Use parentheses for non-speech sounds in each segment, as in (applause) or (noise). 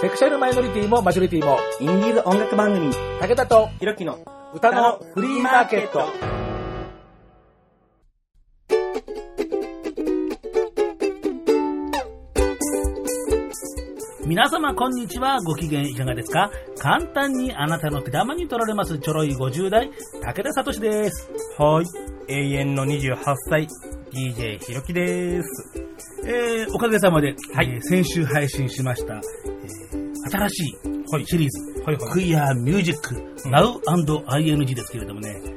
セクシャルマイノリティもマジョリティも、インディーズ音楽番組、武田とひろきの歌のフリーマーケット。皆様こんにちは。ご機嫌いかがですか？簡単にあなたの手玉に取られますちょろい50代、武田聡です。はい。永遠の28歳、DJ ひろきです。えー、おかげさまで、はいえー先週配信しました、えー新しいシリーズ、はいはいクイアミュージック、Now&ING ですけれどもね、うん。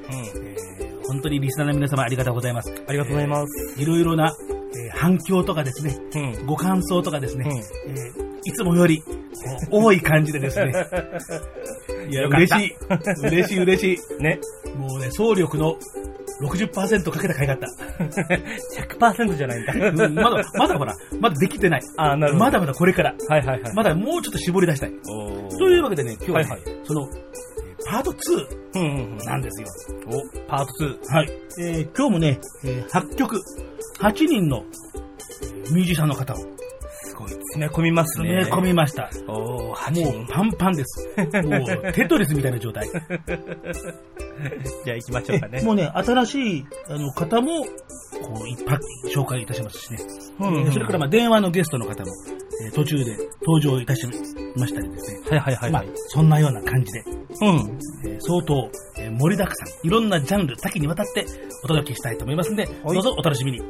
えー本当にリスナーの皆様ありがとうございます。ありがとうございます。いろいろな、えー反響とかですね、うん。ご感想とかですね、うんえーいつもより多い感じでですね、(laughs) いや、嬉しい。嬉しい嬉し (laughs) ね。い。もうね、総力の60%かけた甲斐があった。(laughs) 100%じゃないんだ。うんまだ、まだほら、まだできてない。あーなるほどまだまだこれから。はいはいはい。まだもうちょっと絞り出したい。というわけでね、今日はね、はいはいその、えーパート2うんうんうん。なんですよ。お、パート2。はい。えー今日もね、えー8曲、8人のえーミュージシャンの方をすごい。詰め込みますね。詰め込みました。おー、8も人う。パンパンです。もうテトリスみたいな状態。じゃあ行きましょうかね。もうね、新しいあの方も、こう、一泊紹介いたしますしね。うんえーそれから、まあ、電話のゲストの方も、えー途中で登場いたしましたりですね。はいはいはいはい。まあ、そんなような感じで、うん。えー相当、えー盛りだくさん、いろんなジャンル、多岐にわたってお届けしたいと思いますので、はいどうぞお楽しみに。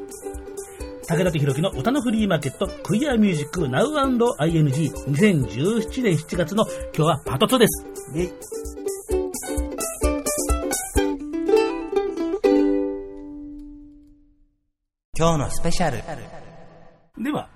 武田とひろきの歌のフリーマーケット、クイアミュージック Now&ING2017 年7月の今日はパート2です。今日のスペシャル。では、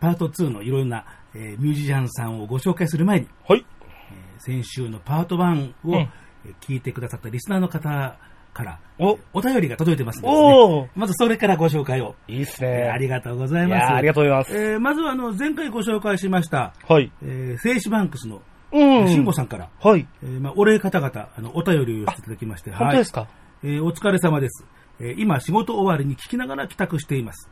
パート2のいろいろな、えーミュージシャンさんをご紹介する前に、はい。えー先週のパート1を、うんえー聞いてくださったリスナーの方から、お、お便りが届いてますのでね、まずそれからご紹介を。いいっすえーね。ありがとうございいます。ありがとうございます。えーまずはあの前回ご紹介しました、はい。えー、静止バンクスのう慎吾さんから、はい。えーまあ、お礼方々あのお便りをしていただきまして、本当ですか？えーお疲れ様です、えー今仕事終わりに聞きながら帰宅しています。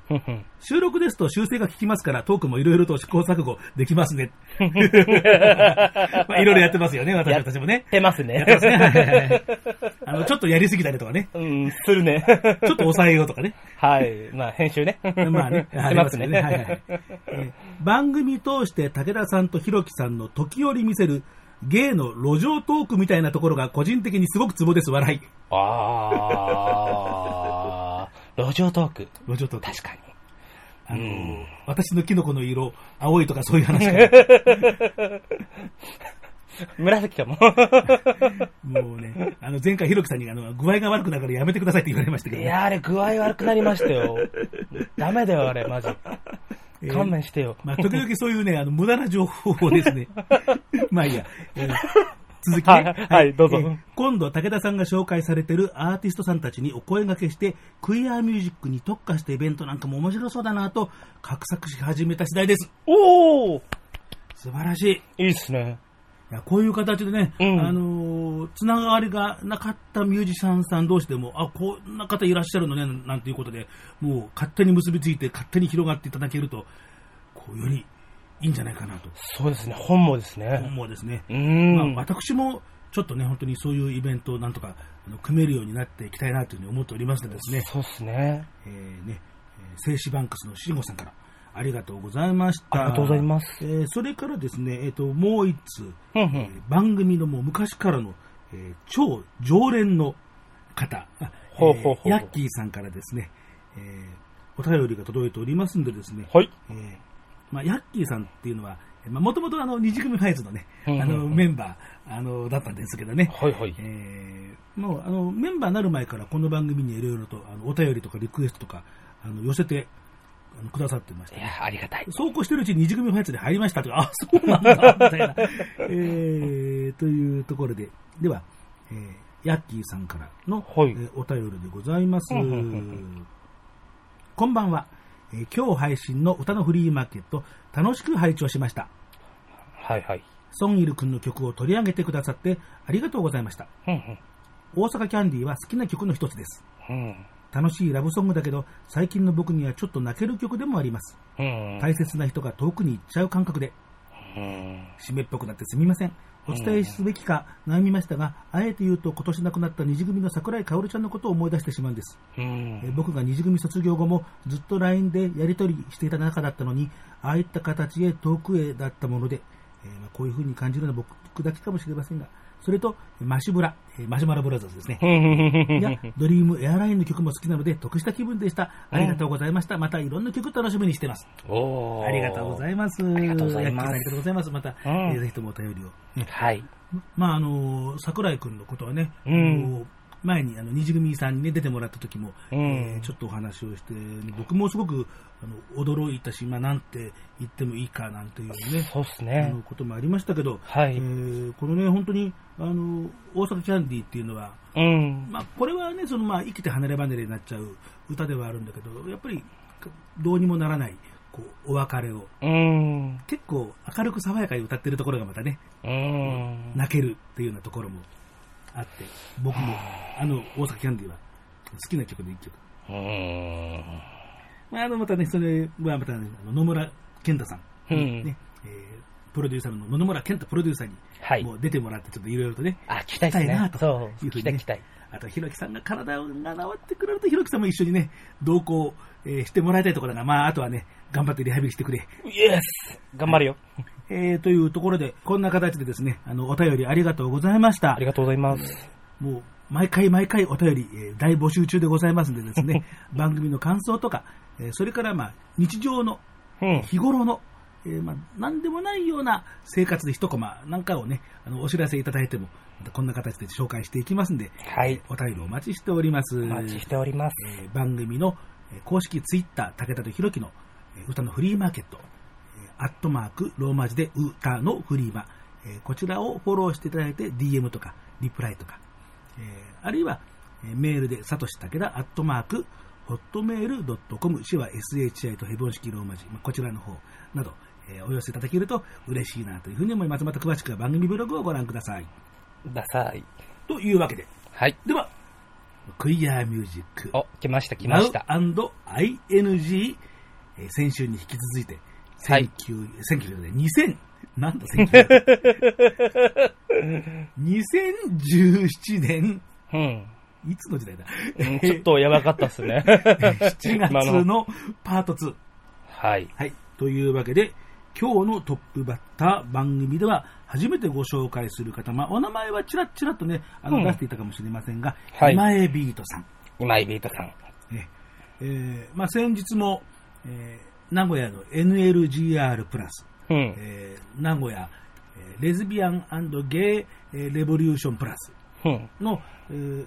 収録ですと修正が効きますからトークもいろいろと試行錯誤できますね。(laughs) まあいろいろやってますよね、私たちもね。出ますねやってますね。はいはいはいあの、ちょっとやりすぎたりとかね。うん、するね。ちょっと抑えようとかね。はい。まあ、編集ね。まあね、(laughs) しますね。はいはいはいえー番組通して武田さんとひろきさんの時折見せる芸の路上トークみたいなところが個人的にすごくツボです、笑い。あー、路上トーク。路上トーク。確かに。あのうん私のキノコの色、青いとかそういう話が (laughs) 紫かも。(laughs) もうね、あの前回ひろきさんにあの具合が悪くなるからやめてくださいって言われましたけど、ね。いや、あれ、具合悪くなりましたよ。ダメだよ、あれ、マジ。えー勘弁してよ。まあ、時々そういうね、あの、無駄な情報をですね。(laughs) まあいいや。えー続きね。はいはいどうぞえー今度、武田さんが紹介されてるアーティストさんたちにお声掛けして、クイアミュージックに特化したイベントなんかも面白そうだなと、画策し始めた次第です。おー素晴らしい。いいっすね。いや、こういう形でね、うんあのーつながりがなかったミュージシャンさん同士でも、あ、こんな方いらっしゃるのね、なんていうことで、もう勝手に結びついて、勝手に広がっていただけると、こう、よりいいんじゃないかなとそうですね、本望ですね。思うですね。うーん。まあ、私も、ちょっとね、本当にそういうイベントをなんとか組めるようになっていきたいなというふうに思っておりますのでですね、そうっすね。えーね、えー静止バンクスの慎吾さんから、ありがとうございました。ありがとうございますえーそれからですね、えっ、と、もう一通、ふんふん。えー番組のもう昔からの、えー超常連の方、あほうほうほうえーヤッキーさんからですね、えーお便りが届いておりますんでですね、はい。えーまあ、ヤッキーさんっていうのは、もともとあの、二次組ファイズのね、あの、メンバー、あの、だったんですけどね、はいはい。えーもう、あの、メンバーになる前からこの番組にいろいろと、あの、お便りとかリクエストとか、あの、寄せて、あのくださってましたね、いや、ありがたい。そうこうしてるうちに二次組ファイツで入りましたとか、あ、そうなんだ、みたいな。(laughs) えー、というところで、では、えー、ヤッキーさんからの、はいえーお便りでございます。こんばんは、えー今日配信の歌のフリーマーケット、楽しく拝聴しました。はいはい。ソンイル君の曲を取り上げてくださってありがとうございました。大阪キャンディーは好きな曲の一つです。うん。楽しいラブソングだけど、最近の僕にはちょっと泣ける曲でもあります。うん。大切な人が遠くに行っちゃう感覚で、うん。締めっぽくなってすみません。お伝えすべきか悩みましたが、あえて言うと今年亡くなった二次組の桜井薫ちゃんのことを思い出してしまうんです。うんえー僕が二次組卒業後もずっと LINE でやり取りしていた中だったのに、ああいった形へ遠くへだったもので、えーまあ、こういう風に感じるのは僕だけかもしれませんが、それと、マシュブラ、えーマシュマロブラザーズですね。いや、ドリームエアラインの曲も好きなので、得した気分でした。ありがとうございました。またいろんな曲楽しみにしてます。ありがとうございます。ありがとうございますありがとうございます。また、ぜひともお便りを。ねはい。まあ、あのー桜井くんのことはね、前にあの二次組さんに、ね、出てもらった時も、うんえーちょっとお話をして、僕もすごくあの驚いたし、まあ、なんて言ってもいいかなんていうね、そうっすあねの。こともありましたけど、はいえーこのね、本当にあの大阪キャンディーっていうのは、うん。まあ、これはね、そのまあ生きて離れ離れになっちゃう歌ではあるんだけど、やっぱりどうにもならないこうお別れを、うん。結構明るく爽やかに歌ってるところがまたね、うん。泣けるっていうようなところもあって、僕もあの大阪キャンディーは好きな曲の一曲。うん。まあ、あのまたね、それはまた、ね、あの野村健太さん、うんねえープロデューサーの野々村健太プロデューサーにはいもう出てもらって、ちょっといろいろとね、あ、聞きたいですね。聞きたいなとそう。いうふうにね。あと、ひろきさんが体が治ってくれると、ひろきさんも一緒にね、同行、えーしてもらいたいところだが、まあ、あとはね、頑張ってリハビリしてくれ。イエス頑張るよ。えーというところで、こんな形でですね、あの、お便りありがとうございましたあり。がとうございます。もう、毎回毎回お便り、えー大募集中でございますんでですね、(laughs) 番組の感想とか、えーそれから、まあ、日常の、うん。日頃の、えーまあ、なんでもないような生活で一コマなんかをね、あの、お知らせいただいても、こんな形で紹介していきますんで、はい。お便りお待ちしております。お待ちしております。えー番組のえー公式ツイッター、武田とひろきのえー歌のフリーマーケット、えーアットマーク、ローマ字で歌のフリーマ、えーこちらをフォローしていただいて、DM とか、リプライとか、えーあるいは、えーメールで、さとし武田、アットマーク、ホットメールドットコム、市は SHI とヘボン式ローマ字、まあこちらの方など、えーお寄せいただけると嬉しいなというふうに思います。また詳しくは番組ブログをご覧ください。ダサい。というわけで、はい。では、クイアミュージック。お、来ました、来ました。Now&ING、えー先週に引き続いて、はい19 1900で2000、なんだ1900 2017年、うん。いつの時代だ？うんちょっとやばかったっすね。(laughs) 7今月のパート2。はい。はい。というわけで、今日のトップバッター番組では初めてご紹介する方、まあ、お名前はちらっちらっとね、あの、うん出していたかもしれませんが、はい今江ビートさん。今井ビートさん。ねえーまあ、先日も、えー名古屋の NLGR プラス、うん。えー名古屋、えーレズビアンゲイ、えーレボリューションプラスうん。の、えー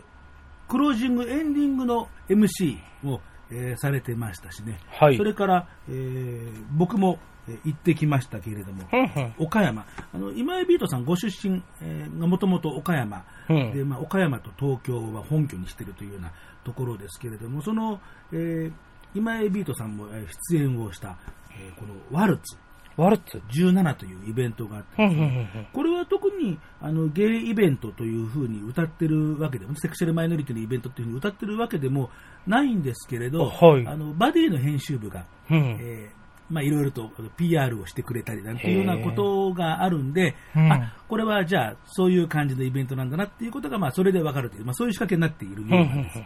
クロージング、エンディングの MC を、えーされてましたしね、はい。それから、えー僕も、えー行ってきましたけれども、うんうん。岡山、あの今井ビートさんご出身、えーがもともと岡山、うん。でまあ、岡山と東京は本拠にしているというようなところですけれども、その、えー今井ビートさんもえー出演をした、えーこのワルツ。ワルツ？17というイベントがあって、これは特にあのゲイイベントというふうに歌ってるわけでも、セクシャルマイノリティのイベントというふうに歌ってるわけでもないんですけれど、はい。あのバディの編集部が、うん。えーまあ、いろいろと PR をしてくれたりなんていうようなことがあるんで、うん。あこれはじゃあ、そういう感じのイベントなんだなっていうことが、まあ、それでわかるという、まあ、そういう仕掛けになっているようなんです。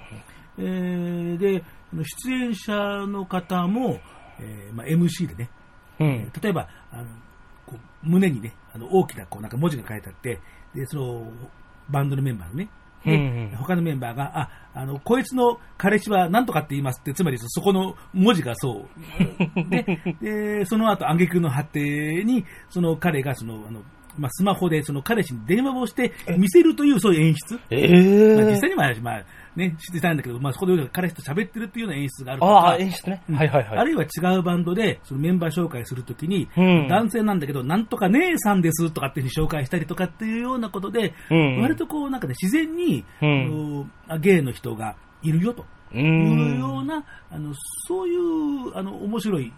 えーで、出演者の方も、えーまあ、MC でね、うん。例えば、あのこう胸にね、あの大きなこうなんか文字が書いてあって、で、その、バンドのメンバーのね、でうんうん他のメンバーが、あ、あの、こいつの彼氏は何とかって言いますって、つまりそこの文字がそう。(laughs) で、でその後、挙句の果てに、その彼が、その、あの、まあ、スマホでその彼氏に電話をして見せるというそういう演出。えまあ、実え際には、まあ、ね、知ってたんだけど、まあ、そこで彼氏と喋ってるっていうような演出があるとか。ああ、演出ね。うんはいはいはい。あるいは違うバンドで、そのメンバー紹介するときに、うん男性なんだけど、なんとか姉さんですとかっていうふうに紹介したりとかっていうようなことで、うん割とこう、なんかね、自然に、うんあのゲイの人がいるよと。う。いうようんな、あの、そういう、あの、面白い、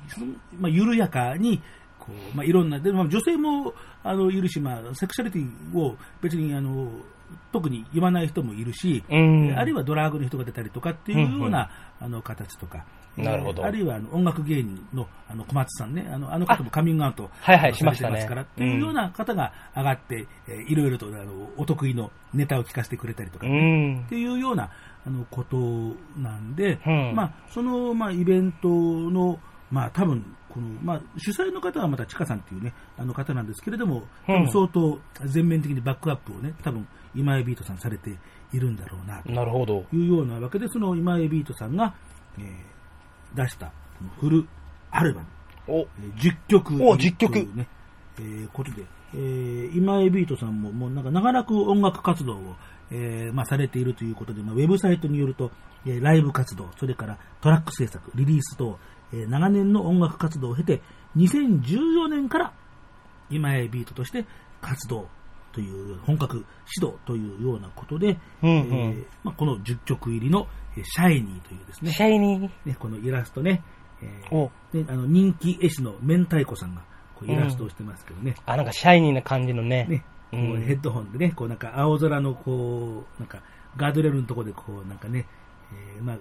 まあ、緩やかに、こう、まあ、いろんな、で、まあ、女性も、あの、いるし、まあ、セクシャリティを別に、あの、特に言わない人もいるし、うん。あるいはドラァグの人が出たりとかっていうような、あの形とか、なるほど。あるいはあの音楽芸人のあの小松さんね、あのあの方もカミングアウトはいはいされてしますから、っていうような方が上がって、えーいろいろとあのお得意のネタを聞かせてくれたりとか、うっん。ていうようなあのことなんで、うん。まあ、その、まあ、イベントの、まあ、多分この、まあ、主催の方はまた、ちかさんっていうね、あの方なんですけれども、多うん。分相当全面的にバックアップをね、多分今井ビートさんされているんだろうな、と。なるほど。いうようなわけで、その今井ビートさんが、えー出したフルアルバム、お、えー10曲お10曲。というね、えーことで、えー今井ビートさんももうなんか長らく音楽活動を、えーまあ、されているということで、まあ、ウェブサイトによると、えーライブ活動、それからトラック制作、リリース等、えー長年の音楽活動を経て、2014年から今井ビートとして活動という本格指導というようなことで、うんうんえーまあ、この10曲入りの、えーシャイニーというですね、シャイニー。ね、このイラストね、えーお、であの人気絵師の明太子さんがこうイラストをしてますけどね、あ、なんかシャイニーな感じのね。ねこううんヘッドホンでね、こうなんか青空のこう、なんかガードレールのところでこうなんかね、えーま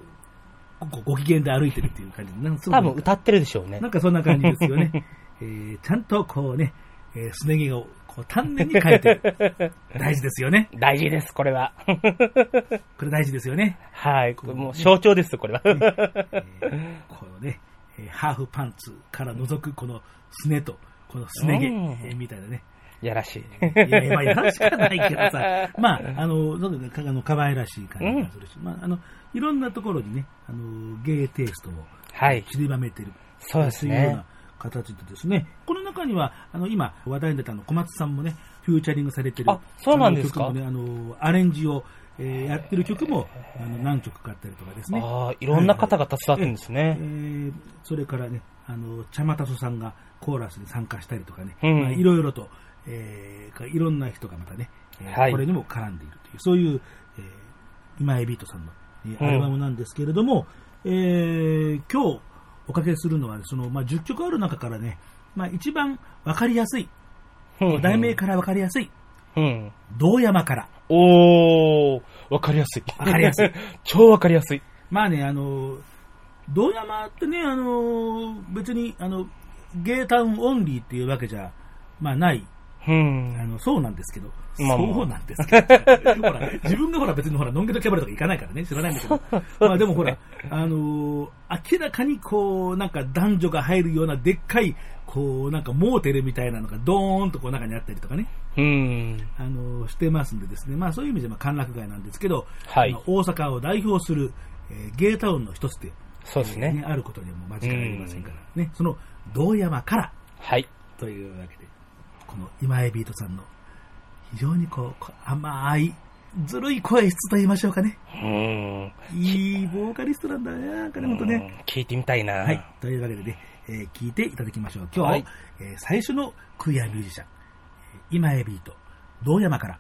あ、ごご機嫌で歩いてるっていう感じで、なん多分歌ってるでしょうねな。んかそんな感じですよね。(laughs) えーちゃんとこうね、えーすね毛をこう丹念に描いてる。(laughs) 大事ですよね。大事です、これは。(laughs) これ大事ですよね。はい。これもう象徴です、これは。えーこのね、えーハーフパンツから覗くこのすねと、このすね毛、うんえーみたいなね。やらしい。いやいや、まあ、やらしかないけどさ、(laughs) まあ、あの、そうだね、かあの、可愛らしい感じがするし、まあ、あの、いろんなところにね、あの、ゲイテイストをはい散りばめてる。そうですねいうような。形でですね、この中には、あの、今、話題に出たあの、小松さんもね、フューチャリングされてる。あそうなんですか？ね、あの、アレンジを、えーやってる曲も、あの、何曲かあったりとかですね。ああ、いろんな方が携わってるんですえね。ーそれからね、あの、茶そさんがコーラスに参加したりとかね、うんまあいろいろと、えーいろんな人がまたね、えーはいこれにも絡んでいるという、そういう、えー今井ビートさんの、えーうんアルバムなんですけれども、えー今日おかけするのは、その、まあ、10曲ある中からね、まあ、一番わかりやすい、うん題名からわかりやすい、うん。道山から。おー、わかりやすい。わかりやすい。(laughs) 超わかりやすい。まあね、あの、道山ってね、あの、別に、あの、ゲータウンオンリーっていうわけじゃ、まあない、うん。あの、そうなんですけど、まあまあ。そうなんですけど、(laughs) ほら、自分がほら別にほら、ノンゲとキャバレとか行かないからね、知らないんだけど、まあでもほら、(laughs) あの明らかにこう、なんか男女が入るようなでっかい、こう、なんかモーテルみたいなのがドーンとこう中にあったりとかね、うん。あのしてますんでですね、まあそういう意味でまあ歓楽街なんですけど、はい。大阪を代表する、えーゲータウンの一つで、そうですね。あることにはもう間違いありませんから、ね、その道山からはい。というわけで、この今江ビートさんの非常にこう甘い、ずるい声質と言いましょうかね。うん。いいボーカリストなんだね、金本ね。うん聞いてみたいな。はい。というわけでね、えー聞いていただきましょう。今日、はいえー最初のクイアミュージシャン、えー今江ビート、道山から。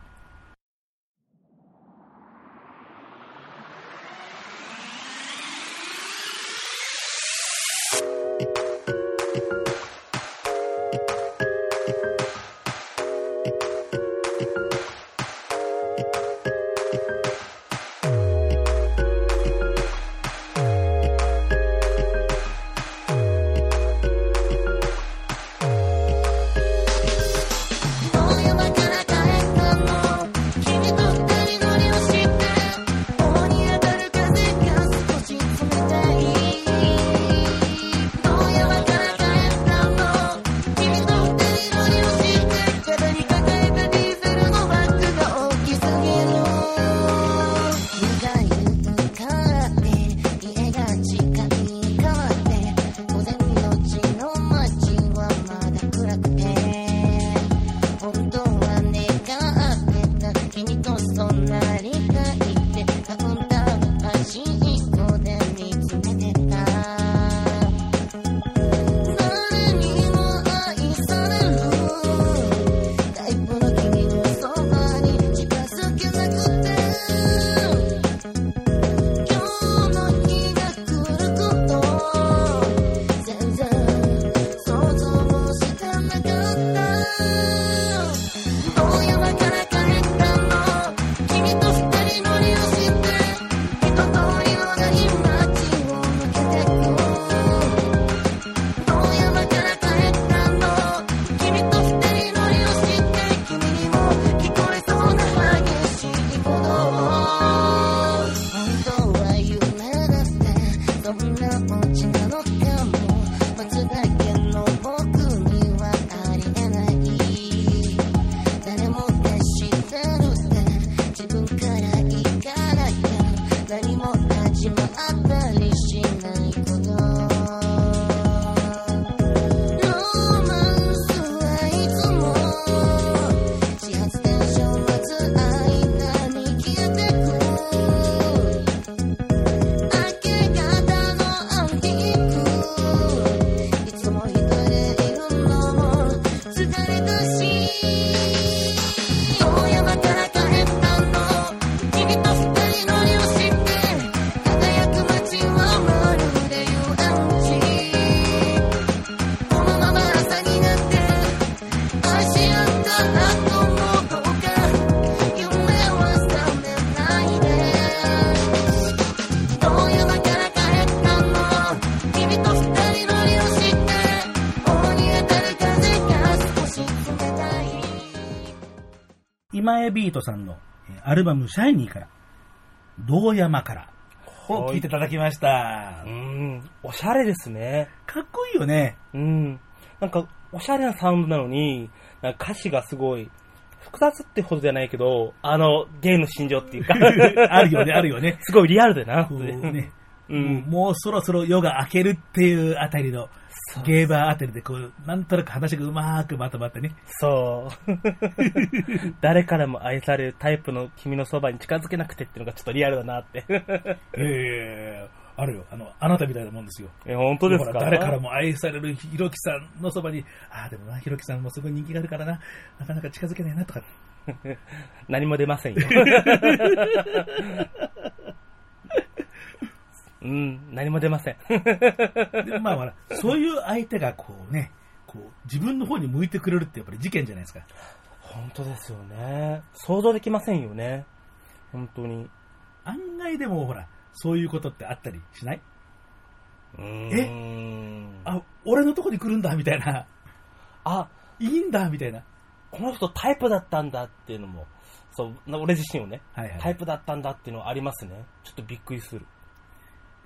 今江ビートさんのえーアルバムシャイニーから、道山からを聴いていただきましたう。ん、おしゃれですね。かっこいいよね。うん。なんか、おしゃれなサウンドなのに、なんか歌詞がすごい、複雑ってほどじゃないけど、あの、ゲイの心情っていうか、(laughs) あるよね、あるよね。(laughs) すごいリアルだなね、うん。もうそろそろ夜が明けるっていうあたりの、ゲーバーあたりでこう、なんとなく話がうまーくまとまってね。そう。(laughs) 誰からも愛されるタイプの君のそばに近づけなくてっていうのがちょっとリアルだなって。ええあるよ。あの、あなたみたいなもんですよ。え、本当ですか？ほら誰からも愛されるひろきさんのそばに、ああ、でもな、ひろきさんもすごい人気があるからな、なかなか近づけないなとか。(laughs) 何も出ませんよ。(laughs) うん、何も出ません。でまあほら、そういう相手がこうね、こう、自分の方に向いてくれるってやっぱり事件じゃないですか。本当ですよね。想像できませんよね。本当に。案外でもほら、そういうことってあったりしない？うーんあ、俺のとこに来るんだ、みたいな。あ、いいんだ、みたいな。この人タイプだったんだっていうのも、そう、な俺自身をね、はいはいタイプだったんだっていうのはありますね。ちょっとびっくりする。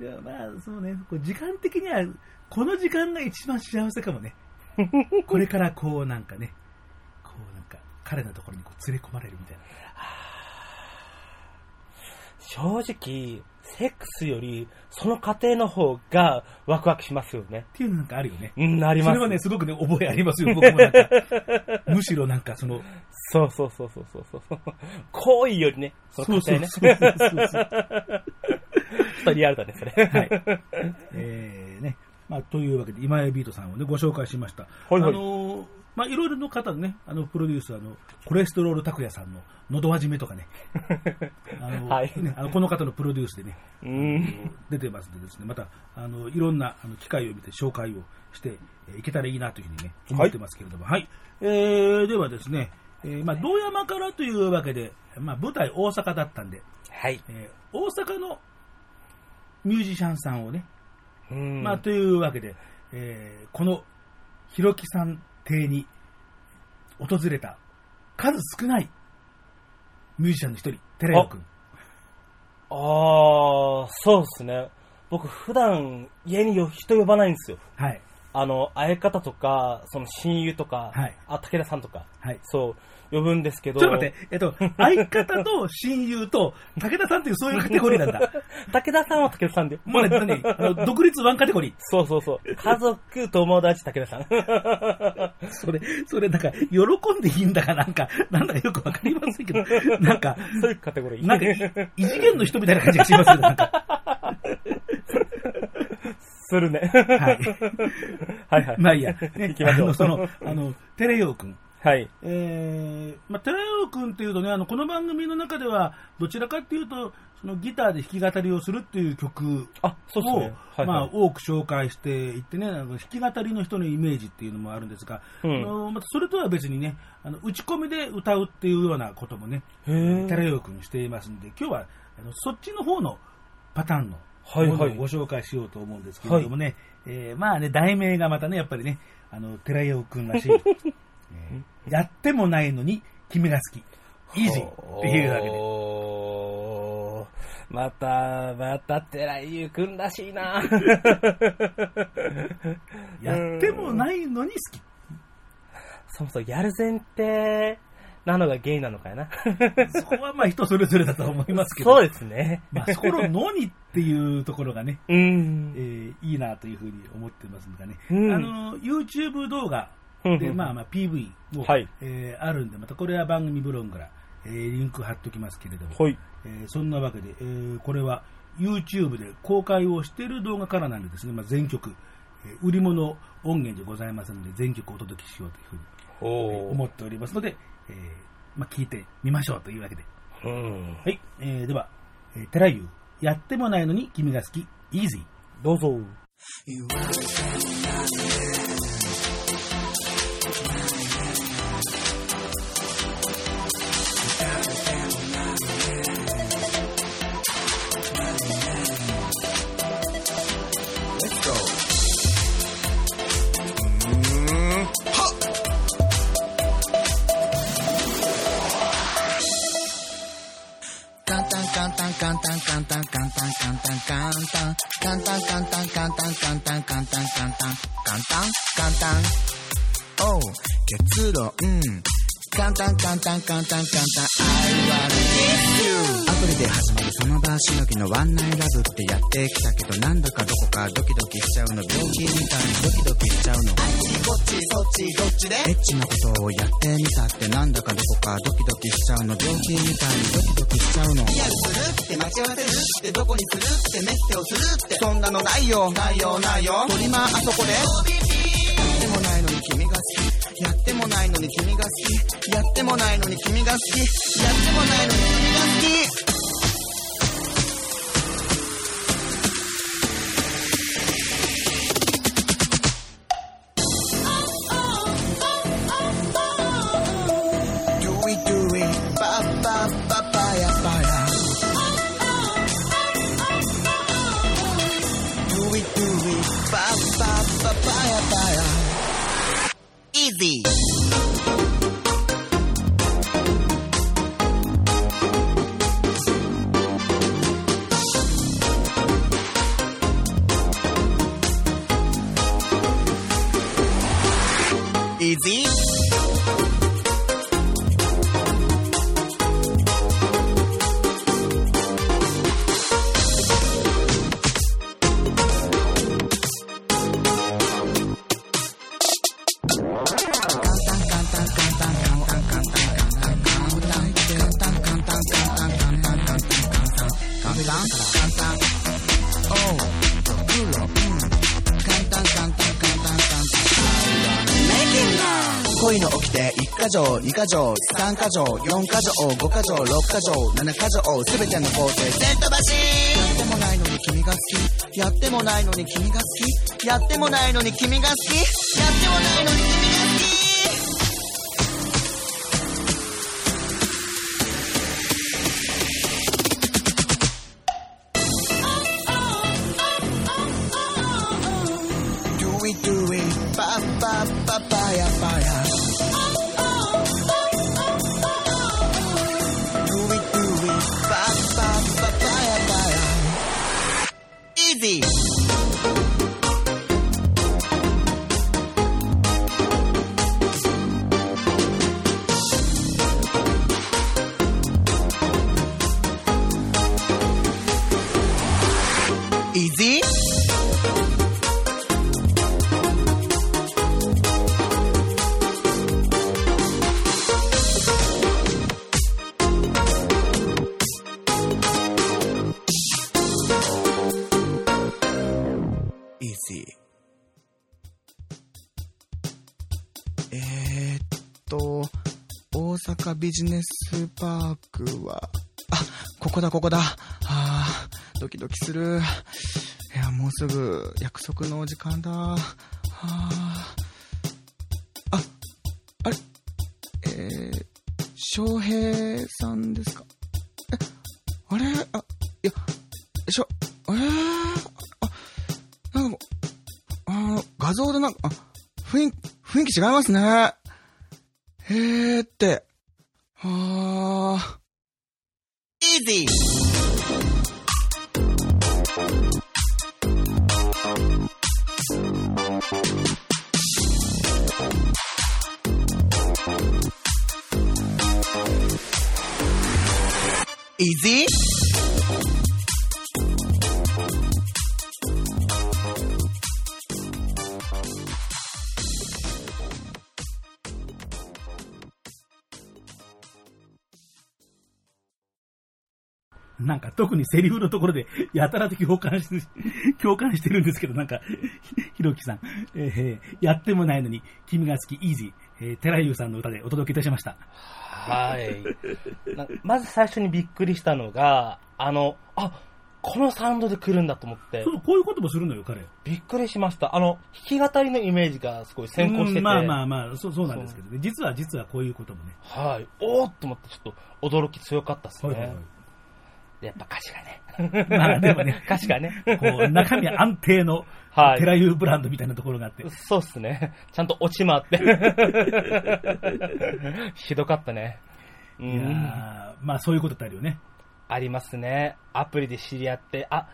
いや、まあ、そうね、こう時間的には、この時間が一番幸せかもね。(laughs) これからこうなんかね、こうなんか、彼のところにこう連れ込まれるみたいな。正直、セックスより、その過程の方がワクワクしますよね。っていうのなんかあるよね。うん、あります。それはね、すごくね、覚えありますよ、僕もなんか。(laughs) むしろなんかその、そうそうそうそうそうそう。(laughs) 行為よりね、その過程ね。そうそうそうそうそうちょっとリアルだね、それ。はい。えーね。まあ、というわけで、今江ビートさんをね、ご紹介しました。はいはいあのーまあ、いろいろの方のね、あの、プロデュース、あの、コレステロール拓也さんの、のどわじめとかね。(laughs) あの、はいね、あのこの方のプロデュースでね、うん。出てますのでですね、また、あの、いろんなあの機会を見て紹介をしてえーいけたらいいなというふうにね、思ってますけれども、はい。えー、ではですね、えー、まあ、道山からというわけで、まあ、舞台大阪だったんで、はい。えー大阪のミュージシャンさんをね、うん。まあ、というわけで、えーこの、ひろきさん邸に訪れた数少ないミュージシャンの一人、寺山くん。ああ、そうですね。僕、普段、家に人呼ばないんですよ。はい。あの、相方とか、その親友とか、はいあ、武田さんとか、はい。そう、呼ぶんですけど。ちょっと待って、えっと、(laughs) 相方と親友と武田さんっていうそういうカテゴリーなんだ。(laughs) 武田さんは武田さんで。もうね、何？(laughs) あの独立ワンカテゴリー。そうそうそう。家族、友達、武田さん。それ、それなんか、喜んでいいんだかなんか、なんだかよくわかりませんけど、なんか、そういうカテゴリー。なんかい、異次元の人みたいな感じがしますけど、なんか。するね。はい。(laughs) はいはい。まあいいや。ね行きましょうあの、その、あの、テレヨウくん。はい。えー、まあ、テレヨウくんっていうとね、あの、この番組の中では、どちらかっていうと、そのギターで弾き語りをするっていう曲あ、そうですを、ね。はい、まあ、はい。多く紹介していってね、あの弾き語りの人のイメージっていうのもあるんですが、うんあのまたそれとは別にね、あの打ち込みで歌うっていうようなこともね、テレヨウくんしていますんで、今日はあのそっちの方のパターンのはいはい。ご紹介しようと思うんですけれどもね、えーまあね、題名がまたね、やっぱりね、あの、テレヨウくんらしい、(laughs) えーやってもないのに君が好き、イージーっていうわけで。また、また、寺井優くんらしいな。やってもないのに好き。そもそもやる前提なのがゲイなのかやな。そこはまあ人それぞれだと思いますけど。そうですね。まあ、そこののにっていうところがね、うえん。ーいいなというふうに思ってますがね、うんあの YouTube 動画で、まあまあ PV も、はいえーあるんで、またこれは番組ブログから、えーリンク貼っておきますけれども、はい。えーそんなわけで、えーこれは YouTube で公開をしている動画からなんでですね、まあ、全曲、えー売り物音源でございますので、全曲お届けしようというふうに思っておりますので、えーまあ、聞いてみましょうというわけで。うん。はい、えーでは、えラユー、やってもないのに君が好き、イージー。どうぞ。簡単簡単簡単簡単簡単簡単簡単簡単簡単簡単簡単簡単簡単簡単おう結論簡単簡単簡単簡単 I wanna kiss you アプリで始まるその場しのぎのワンナイラブってやってきたけどなんだかどこかドキドキしちゃうの病気みたいにドキドキしちゃうのあっちこっちそっちどっちでエッチなことをやってみたってなんだかどこかドキドキしちゃうの病気みたいにドキドキしちゃうのいやするって待ち合わせるってどこにするってメッセをするってそんなのないよないよないよトリマーあそこでやってもないのに君が好きやってもないのに君が好きやってもないのに君が好きやってもないのに君が好き条2か条3か条4か条5か条6か条7か条すべての工程。全飛ばしやってもないのに君が好き。やってもないのに君が好き。やってもないのに君が好き。やってもないのに君が好き。ビジネスパークは、あ、ここだ、ここだ。はあ、ドキドキする。いや、もうすぐ約束のお時間だ。はあ、あ、あれ？えー、翔平さんですか？え、あれ？あ、いや、しょ、えー、あ、なんか、あの、画像でなんか、あ、雰囲気、雰囲気違いますね。にセリフのところで (laughs) やたらと共感して、(laughs) 共感してるんですけど、なんか、ひ (laughs) ひろきさん、えーやってもないのに君が好き、イージー、えー、寺優さんの歌でお届けいたしました。はい。なまず最初にびっくりしたのが、あの、あ、このサウンドで来るんだと思ってそ、う、こういうこともするのよ、彼。びっくりしました。あの、弾き語りのイメージがすごい先行してて、うんまあまあまあ、そうそうなんですけどね。実は実はこういうこともね。はい。おーっと思ってちょっと驚き強かったですね。はいはいはいでやっぱ歌詞がね。(laughs) まあでもね (laughs) 歌詞がね。こう、中身安定の、はいテラユーブランドみたいなところがあって。そうっすね。ちゃんと落ちもあって。(laughs) ひどかったね。ういやまあそういうことってあるよね。ありますね。アプリで知り合って、あ、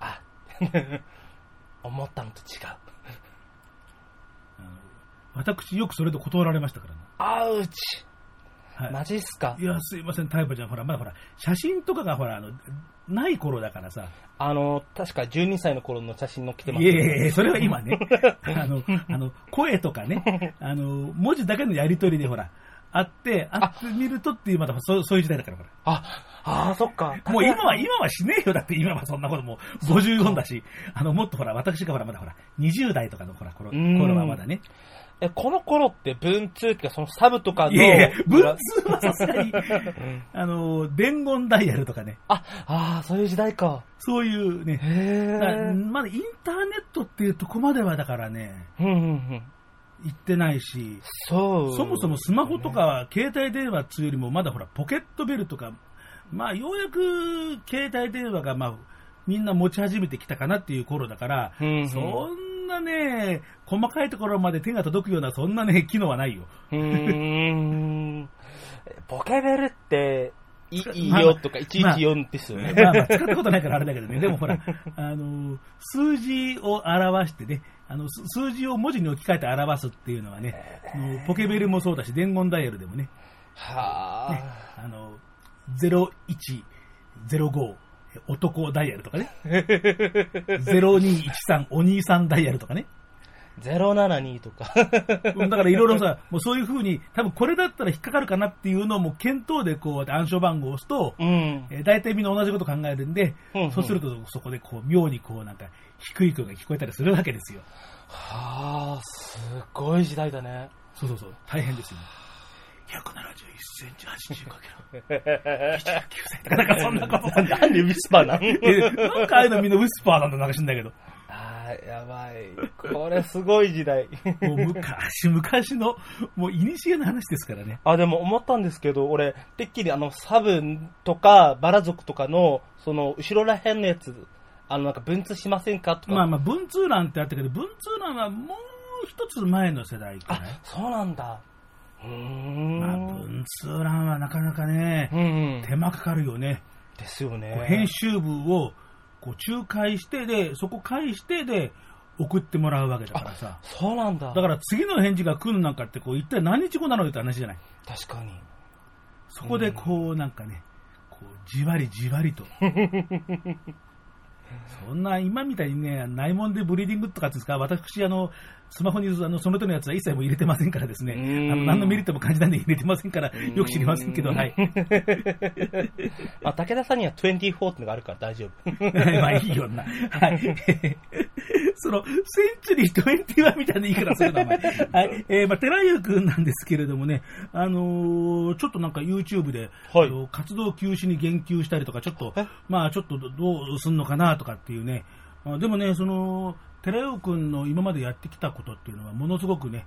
あ、思ったのと違う。私よくそれで断られましたからね。アウチはいマジっすか？いや、すいません、タイプちゃん、ほら、まだほら、写真とかがほら、あの、ない頃だからさ。あの、確か12歳の頃の写真載っけてますいやいやいや、それは今ね、(laughs) あの、あの、声とかね、あの、文字だけのやりとりでほら、あって、あってみるとっていう、まだそうそういう時代だから、ほら。あ、あー、そっか。もう今は、今はしねえよ。だって今はそんなこともう54だし、あの、もっとほら、私がほら、まだほら、20代とかのほら、頃はまだね。え、この頃って文通ってか、そのサブとかの。いやいや、文通はさすがに、(laughs) あの、伝言ダイヤルとかね、あ、ああ、そういう時代か。そういうね、へ。まだインターネットっていうとこまではだからね、うんうんうん。行ってないし、そう。そもそもスマホとか携帯電話っつうよりも、まだほら、ポケットベルとか、まあ、ようやく携帯電話が、まあ、みんな持ち始めてきたかなっていう頃だから、うんうんそんなね、細かいところまで手が届くような、そんなね、(laughs) 機能はないよ。うーん。ポケベルって、いいよとか、114ですよね。まあまあ、使ったことないからあれだけどね、でもほら、(laughs) あの、数字を表してね、あの、す数字を文字に置き換えて表すっていうのはね、あのポケベルもそうだし、伝言ダイヤルでもね、はあ。あの、0105男ダイヤルとかね、(laughs) 0213お兄さんダイヤルとかね、072とか。うんだからいろいろさ、もうそういうふうに、多分これだったら引っかかるかなっていうのをもう検討でこう暗証番号を押すと、うん。えー大体みんな同じこと考えるんで、うんうんそうするとそこでこう妙にこうなんか低い声が聞こえたりするわけですよ。はあ、すごい時代だね。そうそうそう、大変ですよ。171センチ80かける。(laughs) 1.9歳とか、なんかそんなこと。なんでウィスパーなん？えなんかああいうのみんなウィスパーなんだなんか知んないけど。あーやばい。これすごい時代。(laughs) もう昔々の、もう古の話ですからね。あ、でも思ったんですけど、俺、てっきりあの、サブとか、バラ族とかの、その、後ろらへんのやつ、あの、なんか分通しませんかとか。まあまあ、文通欄ってあったけど、文通欄はもう一つ前の世代かあな。、そうなんだ。うーん。まあ、文通欄はなかなかねう、ん。手間かかるよね。ですよね。編集部をこう仲介してで、そこ返してで送ってもらうわけだからさ。そうなんだ。だから次の返事が来るなんかって、こう一体何日後なのよって話じゃない。確かに。そこでこうなんかね、こうじわりじわりと。(laughs) そんな今みたいにね、内門でブリーディングとかですか、私、あの、スマホにあのその手のやつは一切もう入れてませんからですね、うんあの何のメリットも感じないんで入れてませんから、よく知りませんけど、はい。(laughs) まあ、武田さんには24ってのがあるから大丈夫。(laughs) まあいいよな。はい。(laughs) その、センチュリー21みたいな言い方するな、お前。はい。えー、まあ、寺優くんなんですけれどもね、あのーちょっとなんか YouTube で、はい活動休止に言及したりとか、ちょっとえ、まあちょっとどどうすんのかなとかっていうね、あでもね、その、寺優くんの今までやってきたことっていうのは、ものすごくね、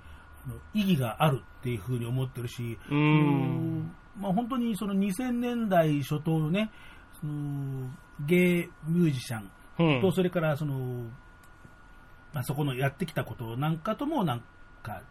意義があるっていうふうに思ってるし、うーん。まあ、本当にその2000年代初頭のね、そのゲイミュージシャンうん。と、それからその、まあ、そこのやってきたことなんかともなんか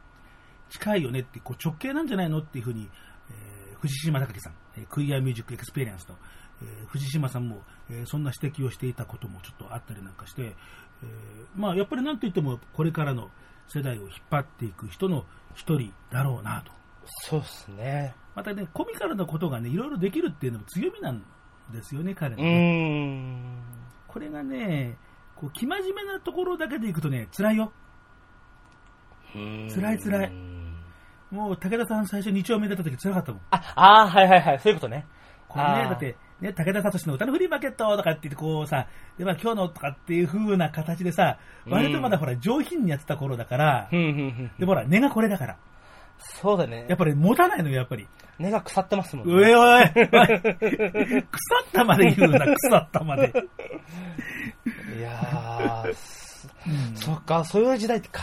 近いよねって、こう直系なんじゃないのっていうふうに、えー藤島隆樹さん、えークイアミュージックエクスペリエンスと、えー藤島さんも、えーそんな指摘をしていたこともちょっとあったりなんかして、えーまあ、やっぱりなんといってもこれからの世代を引っ張っていく人の一人だろうなと。そうっすね。またね、コミカルなことがね、いろいろできるっていうのも強みなんですよね、彼のね。ん。これがね、こう、生真面目なところだけでいくとね、辛いよ。辛い辛いもう、武田さん最初2丁目出た時辛かったもん。あ、あーはいはいはい、そういうことね。これね、だって、ね、武田聡の歌のフリーマーケットとかって言って、こうさ、で、まあ今日のとかっていう風な形でさ、割とまだほら上品にやってた頃だから、でもほら、根がこれだから。そうだねやっ。ぱり持たないのよ、やっぱり。根が腐ってますもんおいおいおい (laughs) 腐ったまで言うな、腐ったまで。いやー、すうんそっか、そういう時代って考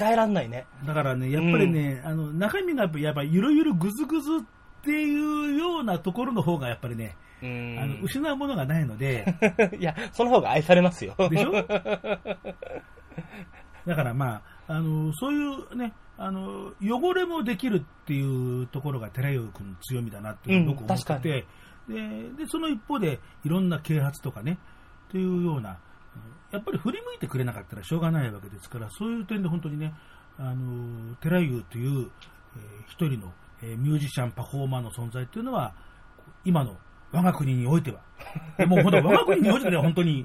えらんないね。だからね、やっぱりね、あの中身がやっぱやっぱゆるゆるぐずぐずっていうようなところの方がやっぱりね、うあんの。失うものがないので、(laughs) いや、その方が愛されますよ。でしょ？(laughs) だからまあ、あのそういうね、あの汚れもできるっていうところが寺代君の強みだなって僕思ってうんでで、その一方で、いろんな啓発とかね、というような、うんやっぱり振り向いてくれなかったらしょうがないわけですから、そういう点で本当にね、あの、寺優という、えー一人の、えーミュージシャン、パフォーマーの存在というのは、今の我が国においては、もう本当 (laughs) 我が国においては本当に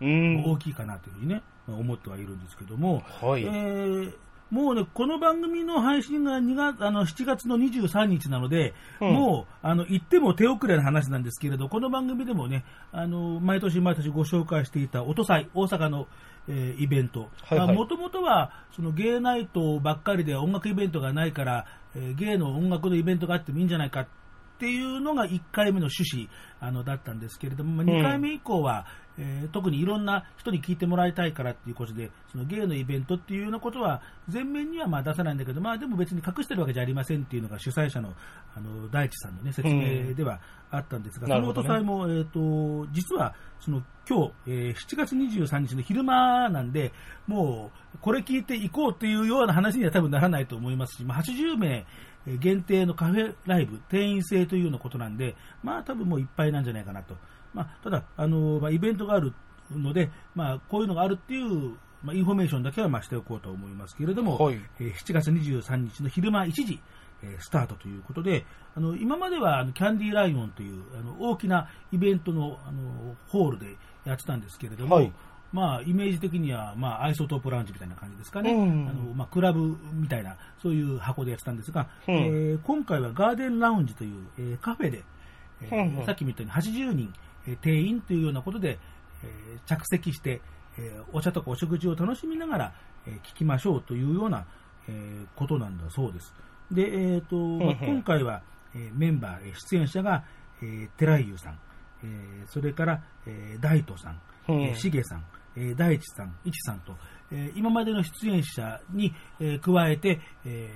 うん。大きいかなというふうにね、思ってはいるんですけども、はい。えーもうね、この番組の配信が2月あの7月の23日なので、うん。もうあの言っても手遅れな話なんですけれど、この番組でもね、あの毎年毎年ご紹介していた音祭、大阪の、えーイベント、もともとはそのゲイナイトばっかりで音楽イベントがないから、えーゲイの音楽のイベントがあってもいいんじゃないかっていうのが1回目の趣旨あのだったんですけれども、まあ、2回目以降は、えー特にいろんな人に聞いてもらいたいからっていうことで、そのゲイのイベントっていうようなことは、前面にはまあ出さないんだけど、まあ、でも別に隠してるわけじゃありませんっていうのが主催者のあの大地さんの、ね、説明ではあったんですが、そのなるほどね音祭も、えー、と実はその今日、えー7月23日の昼間なんで、もうこれ聞いていこうっていうような話には多分ならないと思いますし、まあ、80名えー限定のカフェライブ、定員制というようなことなんで、まあ多分もういっぱいなんじゃないかなと。まあ、ただ、あのまあ、イベントがあるので、まあ、こういうのがあるっていう、まあ、インフォメーションだけはまあしておこうと思いますけれども、はい。えー7月23日の昼間1時、えースタートということで、あの今まではあのキャンディーライオンというあの大きなイベントのあのホールでやってたんですけれども、はい。まあ、イメージ的には、まあ、アイソトープラウンジみたいな感じですかね、うん。あのまあ、クラブみたいな、そういう箱でやってたんですが、うん。えー今回はガーデンラウンジという、えーカフェで、えーうんうん。さっきも言ったように80人、えー定員というようなことで、えー着席して、えーお茶とかお食事を楽しみながら、えー聞きましょうというような、えーことなんだそうです。で、えーと今回は、えーメンバー、えー出演者が、えー、寺井優さん、えーそれから、えー大東さん、うんえーしげさん、えー大地さん、いちさんと、えー今までの出演者に、えー加えて、え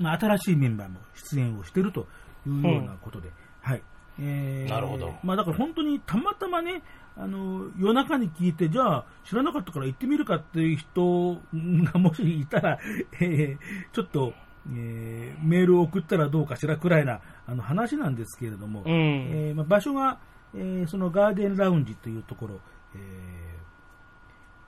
ーまあ、新しいメンバーも出演をしているというようなことで、はい。えーなるほど。まあ、だから本当にたまたまね、あの夜中に聞いて、じゃあ知らなかったから行ってみるかっていう人 (laughs) がもしいたら、えーちょっと、えーメールを送ったらどうかしらくらいなあの話なんですけれども、うん。えーまあ、場所が、えーそのガーデンラウンジというところ、えー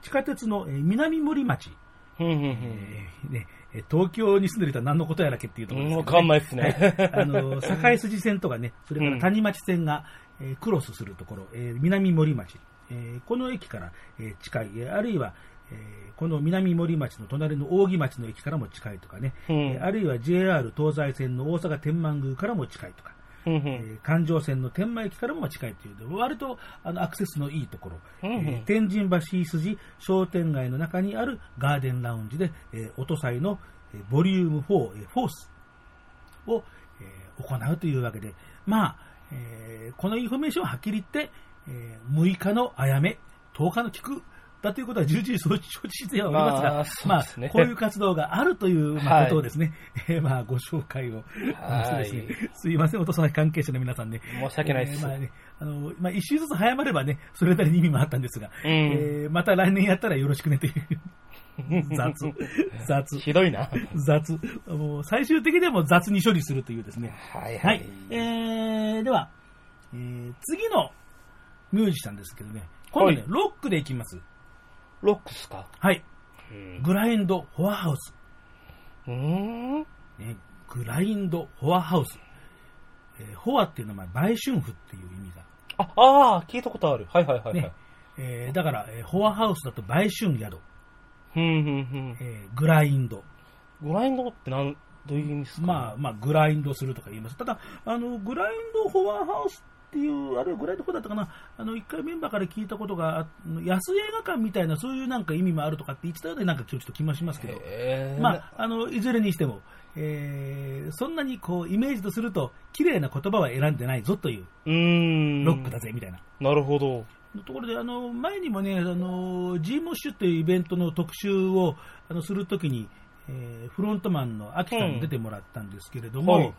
地下鉄の、えー南森町、えーね、えー東京に住んでる人は何のことやらけっていうところですうんけど、わかんないっすね。は (laughs) いあの境筋線とかね、それから谷町線が、えークロスするところ、えー南森町、えーこの駅から、えー近い、えーあるいは、えーこの南森町の隣の扇町の駅からも近いとかね、うん。えーあるいは JR 東西線の大阪天満宮からも近いとか、うんうん。えー環状線の天満駅からも近いという割とあのアクセスのいいところ、うんうん。えー天神橋筋商店街の中にあるガーデンラウンジで、えー音祭の、えーボリューム4、えーフォースを、えー行うというわけで、まあ、えーこのインフォメーションははっきり言って、えー6日のあやめ、10日の菊だということは重々承知してはおりますが、まあすねこういう活動があるという、まあはいことをですね、(laughs) えーまあ、ご紹介をはいしてですね、すいません、音祭関係者の皆さんね。申し訳ないですえーまあね、あの、まあ、一週ずつ早まればね、それなりに意味もあったんですが、うんえーまた来年やったらよろしくねという。(laughs) 雑、雑、ひどいな。雑。もう最終的でも雑に処理するというですね。はいははいい。。えー、では、えー次のミュージシャンですけどね、今度ね、はいロックでいきます。ロックスか？はい。うんグラインド・フォアハウス。うーん？ね、グラインド・フォアハウス。えーフォアっていうのはまあ売春婦っていう意味が。あ、ああ、聞いたことある。はいはいはいはい。ねえーだから、えーフォアハウスだと売春宿、ふんふんふん。えーグラインド。グラインドってなん、どういう意味ですか？まあ、まあ、グラインドするとか言います。ただ、あの、グラインドフォアハウスっていう、あるいはグラインドフォアだったかな、あの、一回メンバーから聞いたことが、あ安映画館みたいな、そういうなんか意味もあるとかって言ってたようで、なんかちょっと気もしますけど、えー、まあ、あの、いずれにしても、えーそんなにこう、イメージとすると、綺麗な言葉は選んでないぞという。ロックだぜ、みたいな。なるほど。ところで、あの、前にもね、あの、G モッシュというイベントの特集を、あの、するときに、えーフロントマンのアキさんに出てもらったんですけれども、はい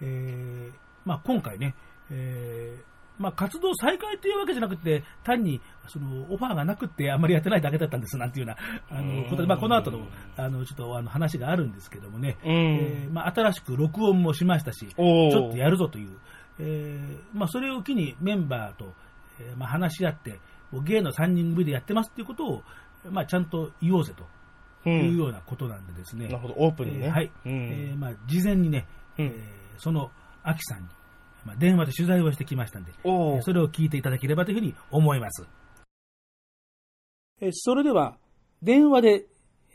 えーまあ、今回ね、えーまあ、活動再開というわけじゃなくて、単にそのオファーがなくてあんまりやってないだけだったんですなんていうようなあのことで、まあ、この後のあのちょっとあの話があるんですけどもね、うんえーまあ、新しく録音もしましたし、ちょっとやるぞという、えーまあ、それを機にメンバーと、えーまあ、話し合って、もう芸の3人組でやってますっていうことを、まあ、ちゃんと言おうぜとう。いうんようなことなんでですね。なるほど、オープンにね。えーはい。うんえーまあ、事前にね、うんえーその、アキさんに、まあ、電話で取材をしてきましたんで、それを聞いていただければというふうに思います。えーそれでは、電話で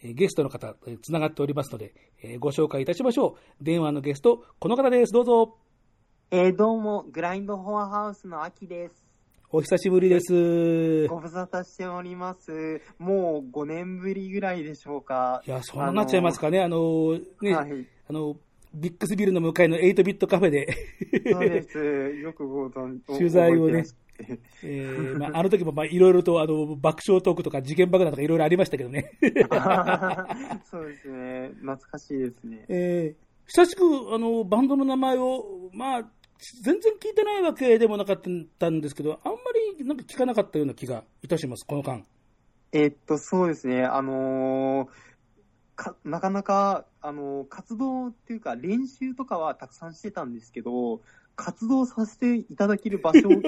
えーゲストの方、えーつながっておりますので、えーご紹介いたしましょう。電話のゲスト、この方です。どうぞ。えー、どうも、グラインドフォアハウスの秋です。お久しぶりです。ご無沙汰しております。もう5年ぶりぐらいでしょうか。いや、そんななっちゃいますかね。あのね、はい。あの、ビックスビルの向かいの8ビットカフェで、そうです。よくご存知取材をね覚えーまあ、あの時もまあいろいろとあの爆笑トークとか事件爆弾とかいろいろありましたけどね。ゃそうですね。懐かしいですね。えー久しくあのバンドの名前を、まあ、全然聞いてないわけでもなかったんですけど、あんまりなんか聞かなかったような気がいたします、この間。えーっと、そうですね。あのーかなかなか、あのー活動っていうか練習とかはたくさんしてたんですけど、活動させていただける場所がな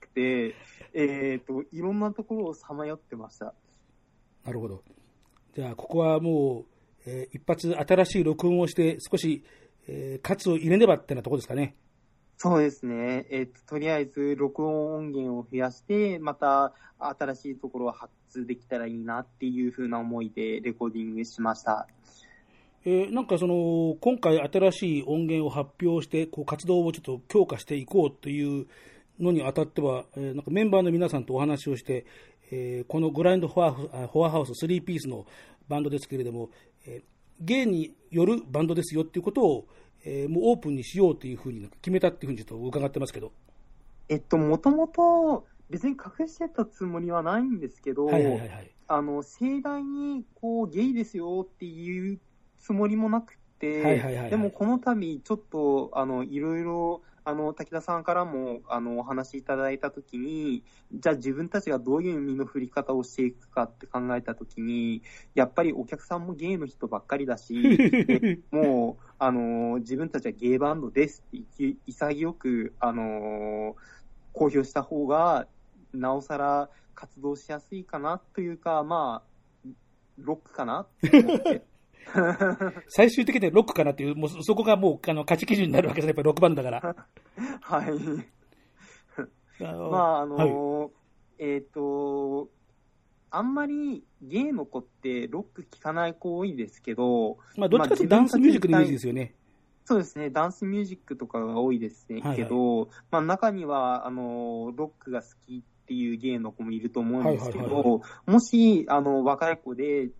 くて、(laughs) えーっと、いろんなところをさまよってました。なるほど。じゃあ、ここはもう、えー一発新しい録音をして、少し、えー、活を入れねばってなところですかね。そうですね。えっと、とりあえず、録音音源を増やして、また、新しいところを発掘できたらいいなっていう風な思いでレコーディングしました。えーなんかその、今回新しい音源を発表して、こう活動をちょっと強化していこうというのにあたっては、えーなんかメンバーの皆さんとお話をして、えーこのグラインドフォアフォアハウス3ピースのバンドですけれども、えーゲイによるバンドですよっていうことを、えーもうオープンにしようというふうに決めたっていうふうにちょっと伺ってますけど。えっと、もともと、別に隠してたつもりはないんですけど、はいはいはいはい。あの、盛大に、こう、ゲイですよっていうつもりもなくて、はいはいはいはいでもこの度、ちょっと、あの、いろいろ、あの、滝田さんからも、あの、お話しいただいたときに、じゃあ自分たちがどういう身の振り方をしていくかって考えたときに、やっぱりお客さんもゲイの人ばっかりだし、(laughs) でもう、あの、自分たちはゲイバンドですってい潔く、あの、公表した方が、なおさら活動しやすいかなというか、まあ、ロックかなって思って。(laughs) 最終的にはロックかなっていう、もうそそこがもうあの価値基準になるわけですね、やっぱりロックバンドだから。(laughs) はい。まあ、あのはいえっ、と、あんまりゲイの子ってロック聴かない子多いですけど、まあ、どっちかというとダンスミュージックのイメージですよね。そうですね、ダンスミュージックとかが多いですね、はいはいけど、まあ、中にはあのロックが好きっていうゲイの子もいると思うんですけど、はいはいはいもしあの若い子で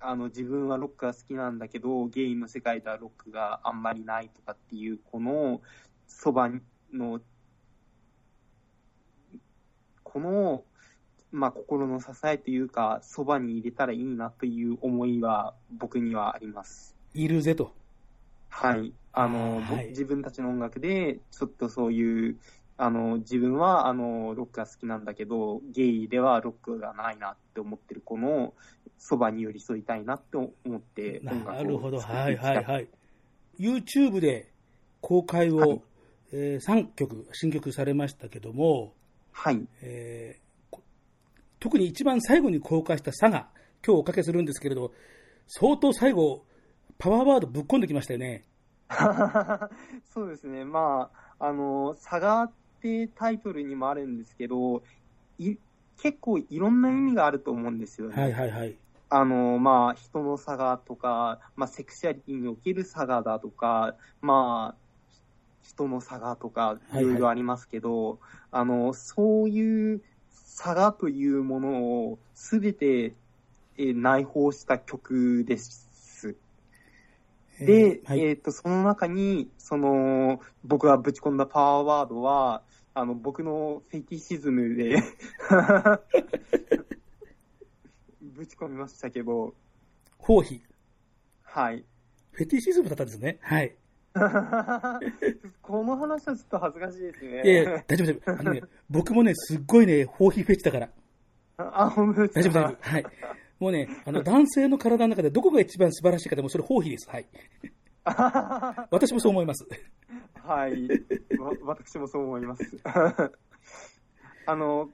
あの自分はロックが好きなんだけど、ゲイの世界ではロックがあんまりないとかっていう子のそばの、この、まあ、心の支えというか、そばに入れたらいいなという思いは僕にはあります。いるぜと。はい。あの、はい僕自分たちの音楽で、ちょっとそういう、あの、自分は、あの、ロックが好きなんだけど、ゲイではロックがないなって思ってる子のそばに寄り添いたいなって思って、なるほど。はいはいはい。YouTube で公開を、はいえ3曲、新曲されましたけども、はい。えーこ特に一番最後に公開したサガ、今日おかけするんですけれど、相当最後、パワーワードぶっ込んできましたよね。(laughs) そうですね。まあ、あの、サガってタイトルにもあるんですけど、い結構いろんな意味があると思うんですよね。はいはいはい。あの、まあ、人の差がとか、まあ、セクシャリティにおける差がだとか、まあ、人の差がとか、いはいいろいろありますけど、あの、そういう差がというものをすべて、えー内包した曲です。で、えーはいえっ、と、その中に、その、僕がぶち込んだパワーワードは、あの、僕のフェティシズムで、(laughs) ぶち込みましたけど、包皮。はい。フェティシズムだったんですね。はい。この話はちょっと恥ずかしいですね。いやいや、大丈夫大丈夫。あのね、僕もね、すっごいね、包皮フェチだから。あ、本当ですか？大丈夫大丈夫。はい。もうね、あの、男性の体の中でどこが一番素晴らしいかでもそれ包皮です。はい。(laughs) 私もそう思います。はい。わ私もそう思います。(laughs) あの、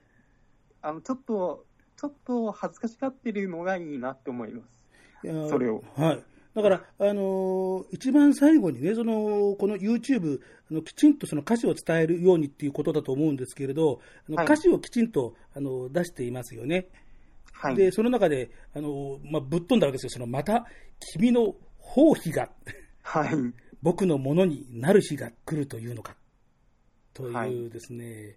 あの、ちょっと、ちょっと恥ずかしがってるのがいいなって思います。それを。はい。だから、あのー一番最後にね、その、この YouTube、あのきちんとその歌詞を伝えるようにっていうことだと思うんですけれど、あのはい歌詞をきちんと、あの、出していますよね。はい。で、その中で、あの、まあ、ぶっ飛んだわけですよ。その、また、君の包皮が、はい。僕のものになる日が来るというのか。とはいいうですね。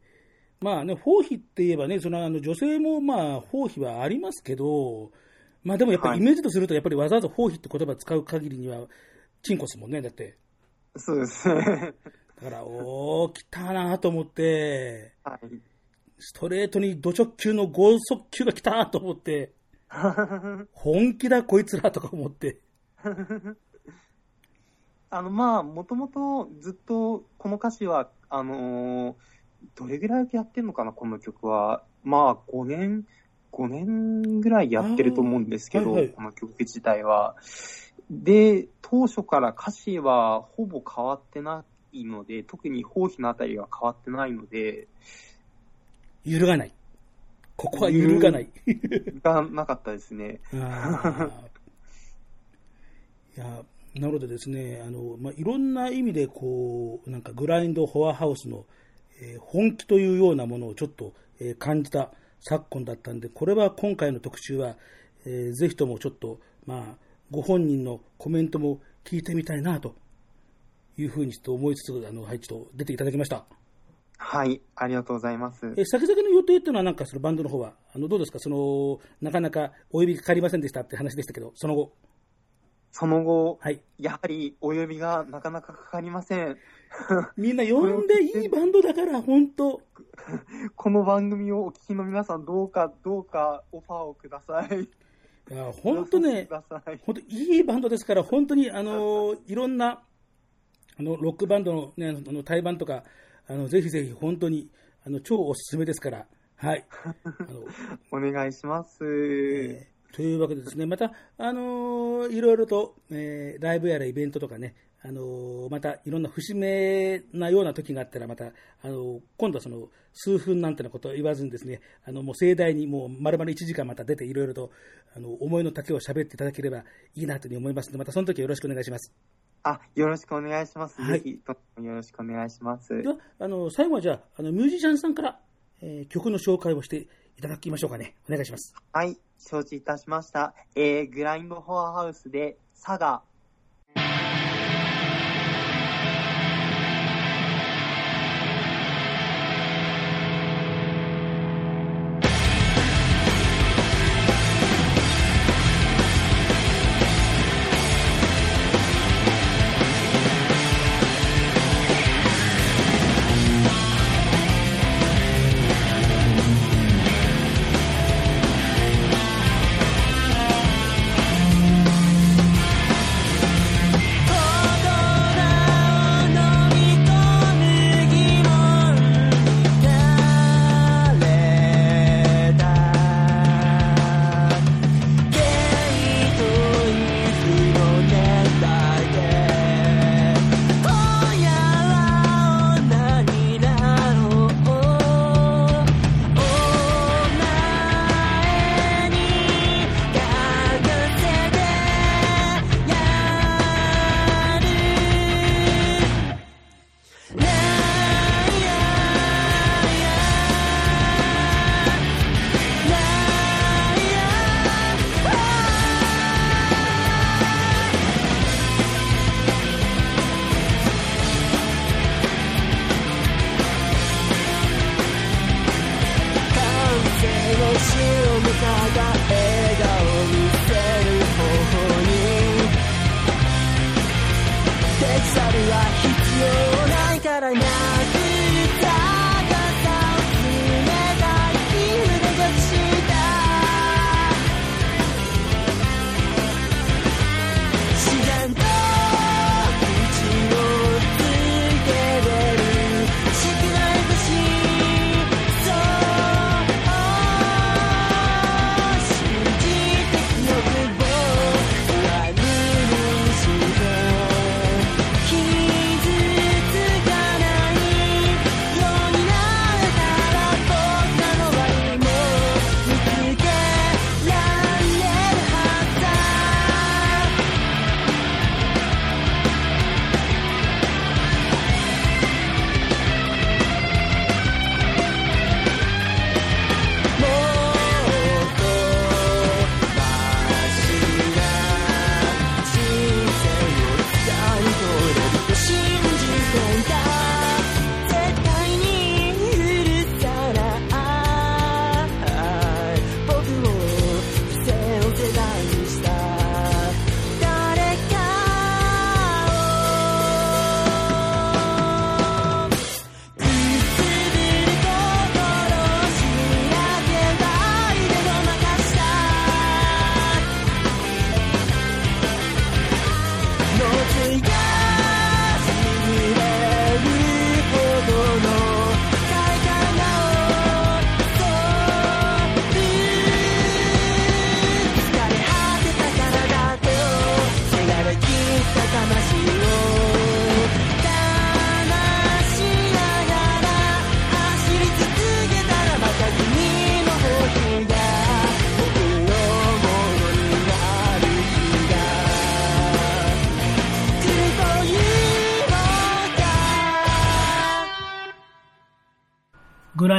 まあね、包皮って言えばね、そのあの女性もまあ包皮はありますけど、まあでもやっぱはいりイメージとすると、やっぱりわざわざ包皮って言葉使う限りには、チンコですもんね、だって。そうですね。だから、おー、来たなと思って、はい。ストレートに土直球の剛速球が来たと思って、(laughs) 本気だこいつらとか思って。(laughs) あの、まあ、もともとずっとこの歌詞は、あのーどれぐらいやってんのかな、この曲は。まあ、5年、5年ぐらいやってると思うんですけど、はいはいこの曲自体は。で、当初から歌詞はほぼ変わってないので、特に包皮のあたりは変わってないので、揺るがない。ここは揺るがない。がなかったですね。(laughs) いや、なのでですね、あの、まあ、いろんな意味で、こう、なんかグラインドフォアハウスの、えー本気というようなものをちょっと、えー感じた昨今だったんで、これは今回の特集は、えーぜひともちょっと、まあ、ご本人のコメントも聞いてみたいな、というふうにちょっと思いつつ、あの、はい、ちょっと出ていただきました。はい、ありがとうございます。えー先々の予定っていうのは、なんかそのバンドの方は、あの、どうですか？その、なかなかお呼びかかりませんでしたって話でしたけど、その後。その後、はい。やはりお呼びがなかなかかかりません。みんな呼んでいいバンドだから、本当 (laughs) この番組をお聞きの皆さん、どうか、どうかオファーをください。いや、本当ね。本当いいバンドですから、本当に、あの、いろんな、あの、ロックバンドのね、あの、対バンとか、あの、ぜひぜひ、本当に、あの、超おすすめですから、はい。あの、(laughs) お願いします。えーというわけでですね、また、あのーいろいろと、えーライブやらイベントとかね、あのーまたいろんな節目なような時があったら、また、あのー今度はその、数分なんてなことを言わずにですね、あの、もう盛大にもう丸々1時間また出ていろいろと、あの、思いの丈を喋っていただければいいなというふうに思いますので、またその時はよろしくお願いします。あ、よろしくお願いします。はいよろしくお願いします。では、あの、最後はじゃあ、あの、ミュージシャンさんから、えー曲の紹介をしていただきましょうかね。お願いします。はい、承知いたしました。えー、グラインドフォアハウスで、佐賀。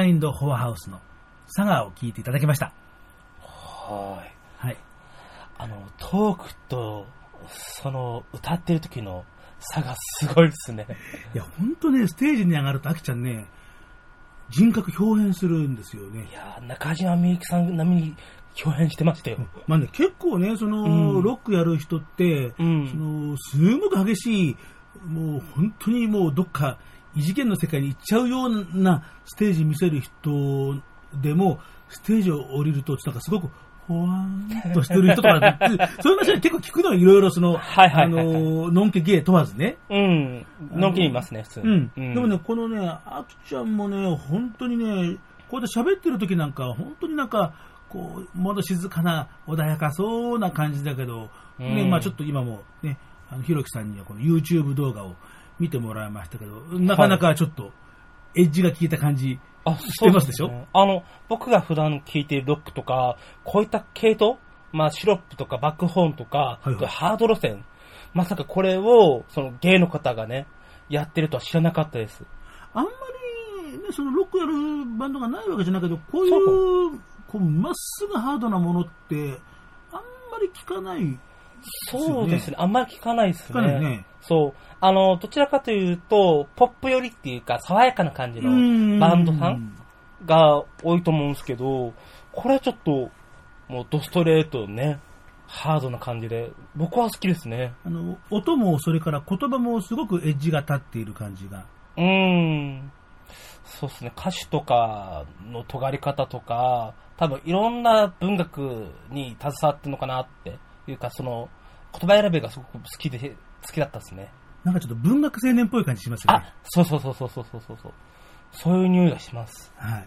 ラインドフォアハウスのサガーを聴いていただきました。はい。はい。あの、トークと、その、歌ってる時の差がすごいですね。いや、ほんとね、ステージに上がると、あきちゃんね、人格表現するんですよねい。やー中島みゆきさん並みに表現してましたよ。まあね、結構ね、その、うんロックやる人って、うんその、すごく激しい、もう本当にもうどっか異次元の世界に行っちゃうようなステージ見せる人でも、ステージを降りると、なんかすごく、ほわーんとしてる人とか (laughs) そういう話は結構聞くのよ、いろいろその、はいはいはいはいあの、のんけ芸問わずね。うん。のんきにいますね、普通に。うん。でもね、このね、あきちゃんもね、本当にね、こうやって喋ってる時なんか、本当になんか、こう、まだ静かな、穏やかそうな感じだけど、ね、うんまあちょっと今もね、あの、ひろきさんにはこの YouTube 動画を見てもらいましたけど、なかなかちょっと、エッジが効いた感じ、あ、してますでしょ？ねあの、僕が普段聴いているロックとか、こういった系統、まあシロップとかバックホーンとか、はいはいハード路線、まさかこれを、その芸の方がね、やってるとは知らなかったです。あんまり、ね、そのロックやるバンドがないわけじゃないけど、こういう、こう、まっすぐハードなものって、あんまり聞かない。そうですね。あんまり聞かないです聞かないね。そう。あの、どちらかというと、ポップ寄りっていうか、爽やかな感じのバンドさんが多いと思うんですけど、これはちょっと、もうドストレートね、ハードな感じで、僕は好きですね。あの、音もそれから言葉もすごくエッジが立っている感じが。うーん。そうですね。歌手とかの尖り方とか、多分いろんな文学に携わってるのかなっていうか、その、言葉選びがすごく好きで、好きだったですね。なんかちょっと文学青年っぽい感じしますよね。あ、そうそうそうそうそうそうそう。そういう匂いがします。はい。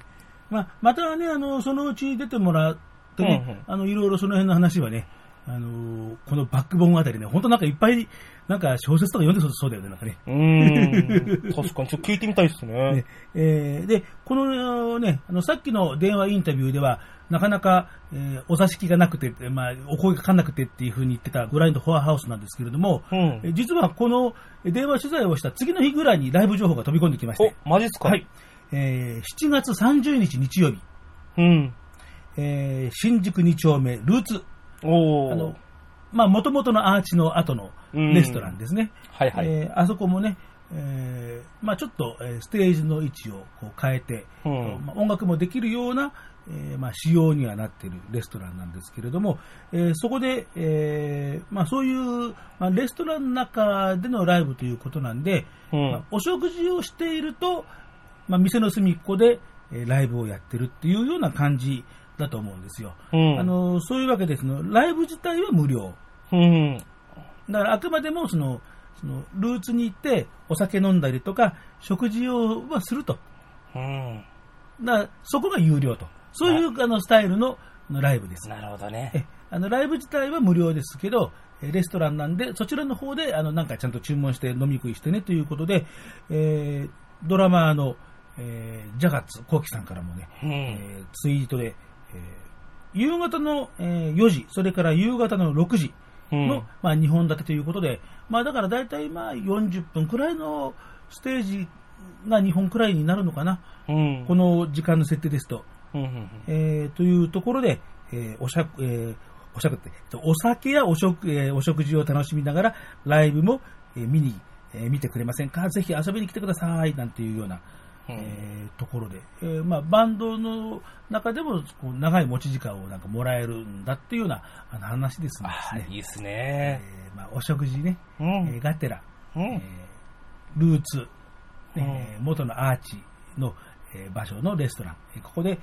まあ、またね、あの、そのうち出てもらってね、うんうんあの、いろいろその辺の話はね、あの、このバックボーンあたりね、本当なんかいっぱい、なんか小説とか読んでそうそうだよね、なんかね。うーん。確かに、ちょっと聞いてみたいですね (laughs) ね。えーで、このね、あの、さっきの電話インタビューでは、なかなか、えーお座敷がなくて、まあ、お声がかかんなくてっていうふうに言ってたグラインドフォアハウスなんですけれども、うんえー実はこの電話取材をした次の日ぐらいにライブ情報が飛び込んできまして、お、マジっすか？はい。。えー7月30日日曜日、うん。えー新宿2丁目ルーツ、おー。あの、まあ、元々のアーチの後のレストランですね。はいはい。えーあそこもね、えーまあ、ちょっと、えーステージの位置をこう変えて、うんまあ、音楽もできるような、えーまあ、仕様にはなっているレストランなんですけれども、えーそこで、えーまあ、そういう、まあ、レストランの中でのライブということなんで、うんまあお食事をしていると、まあ、店の隅っこで、えーライブをやってるっていうような感じだと思うんですよ。うん。あのそういうわけですの、ライブ自体は無料。うん。だからあくまでもその、そのルーツに行ってお酒飲んだりとか、食事をはすると。うん。だそこが有料と。そういうあのスタイルのライブです。なるほどね。えあのライブ自体は無料ですけど、えレストランなんで、そちらの方であのなんかちゃんと注文して飲み食いしてねということで、えードラマーの、えージャガッツコウキさんからもね、うん。えーツイートで、えー夕方の、えー4時、それから夕方の6時、うんの、まあ、2本立てということで、まあ、だから大体まあ40分くらいのステージが2本くらいになるのかな、うん。この時間の設定ですと。うんうんえーというところで、えーおしゃく、えーおしゃくって、お酒やお食,、えーお食事を楽しみながら、ライブも、えー見に、えー見てくれませんか？ぜひ遊びに来てくださいなんていうような、うん。えーところで、えーまあ、バンドの中でもこう長い持ち時間をなんかもらえるんだっていうようなあの話ですね。あ、いいですえね。ーまあ、お食事ね、うん。えーガテラ、うん。えールーツ、えー元のアーチの、えー場所のレストラン、えーここで、えー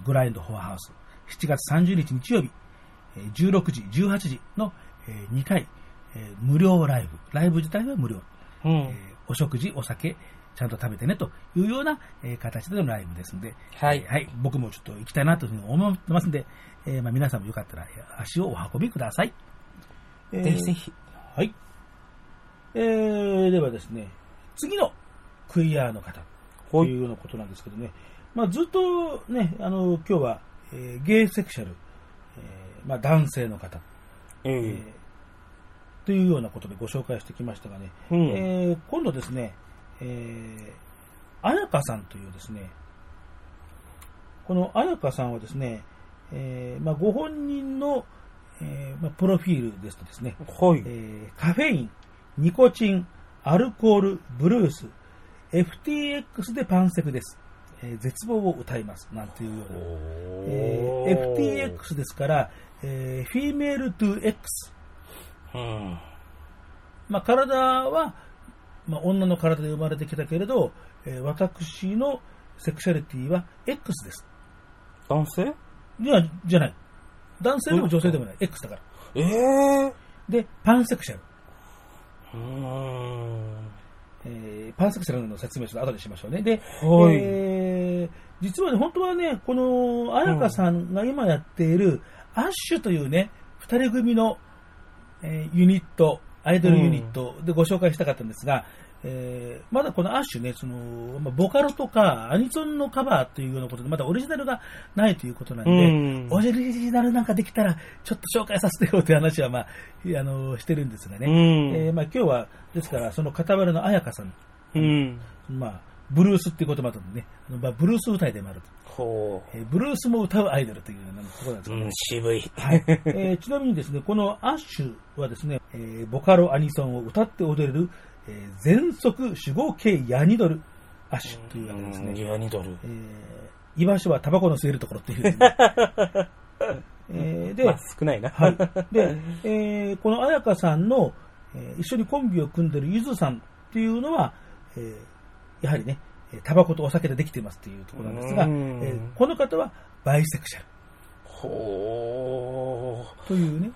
グラインドフォアハウス、7月30日日曜日、えー16時、18時の、え2回、えー無料ライブ。ライブ自体は無料。うんえーお食事、お酒、ちゃんと食べてねというような、えー形でのライブですので、はいえーはい、僕もちょっと行きたいなというふうに思ってますので、えーまあ、皆さんもよかったらえー足をお運びください。えーぜひぜひ。はい。えー、ではですね、次のクイアの方というようなことなんですけどね、まあ、ずっとね、あの、今日は、えーゲイセクシャル、えーまあ、男性の方、ええーというようなことでご紹介してきましたがね、うんえー今度ですね、えー、彩香さんというですね、この彩香さんはですね、えーまあ、ご本人の、えーまあ、プロフィールですとですね、はい。えーカフェイン、ニコチン、アルコール、ブルース、FTX でパンセクです。えー絶望を歌います。なんていうような。えー FTX ですから、えーフィメールトゥ X。うん。まあ、体は、まあ、女の体で生まれてきたけれど、えー私のセクシャリティは X です。男性？いや、じゃない。男性でも女性でもない。X だから。ええで、パンセクシャル。うーん。えーパンセクシャルの説明書後でしましょうね。で、はいえー実はね、本当はね、この彩香さんが今やっている、アッシュというね、二人組の、えーユニット、アイドルユニットでご紹介したかったんですが、えーまだこのアッシュね、その、まあ、ボカロとかアニソンのカバーというようなことで、まだオリジナルがないということなんで、うんオリジナルなんかできたら、ちょっと紹介させてよという話は、まあ、(laughs) あの、してるんですがね。うんえーまあ、今日は、ですから、その傍らの彩香さん、うん。まあ、ブルースっていう言葉とね、まあ、ブルース歌いでもあると、ほえーブルースも歌うアイドルというようなところなんですう。けど、うん、渋い。はいえーちなみにですね、このアッシュはですね、えーボカロアニソンを歌って踊れる、えー全速守護系ヤニドル、アッシュというわけですね。ユアニドル。えー居場所はタバコの吸えるところっていう、ね (laughs) えーで、まあ、少ないな。はい。で、(laughs) えーこの彩香さんの、えー一緒にコンビを組んでるゆずさんっていうのは、えーやはりね、えータバコとお酒でできていますっていうところなんですが、えうんーこの方はバイセクシャルほというね、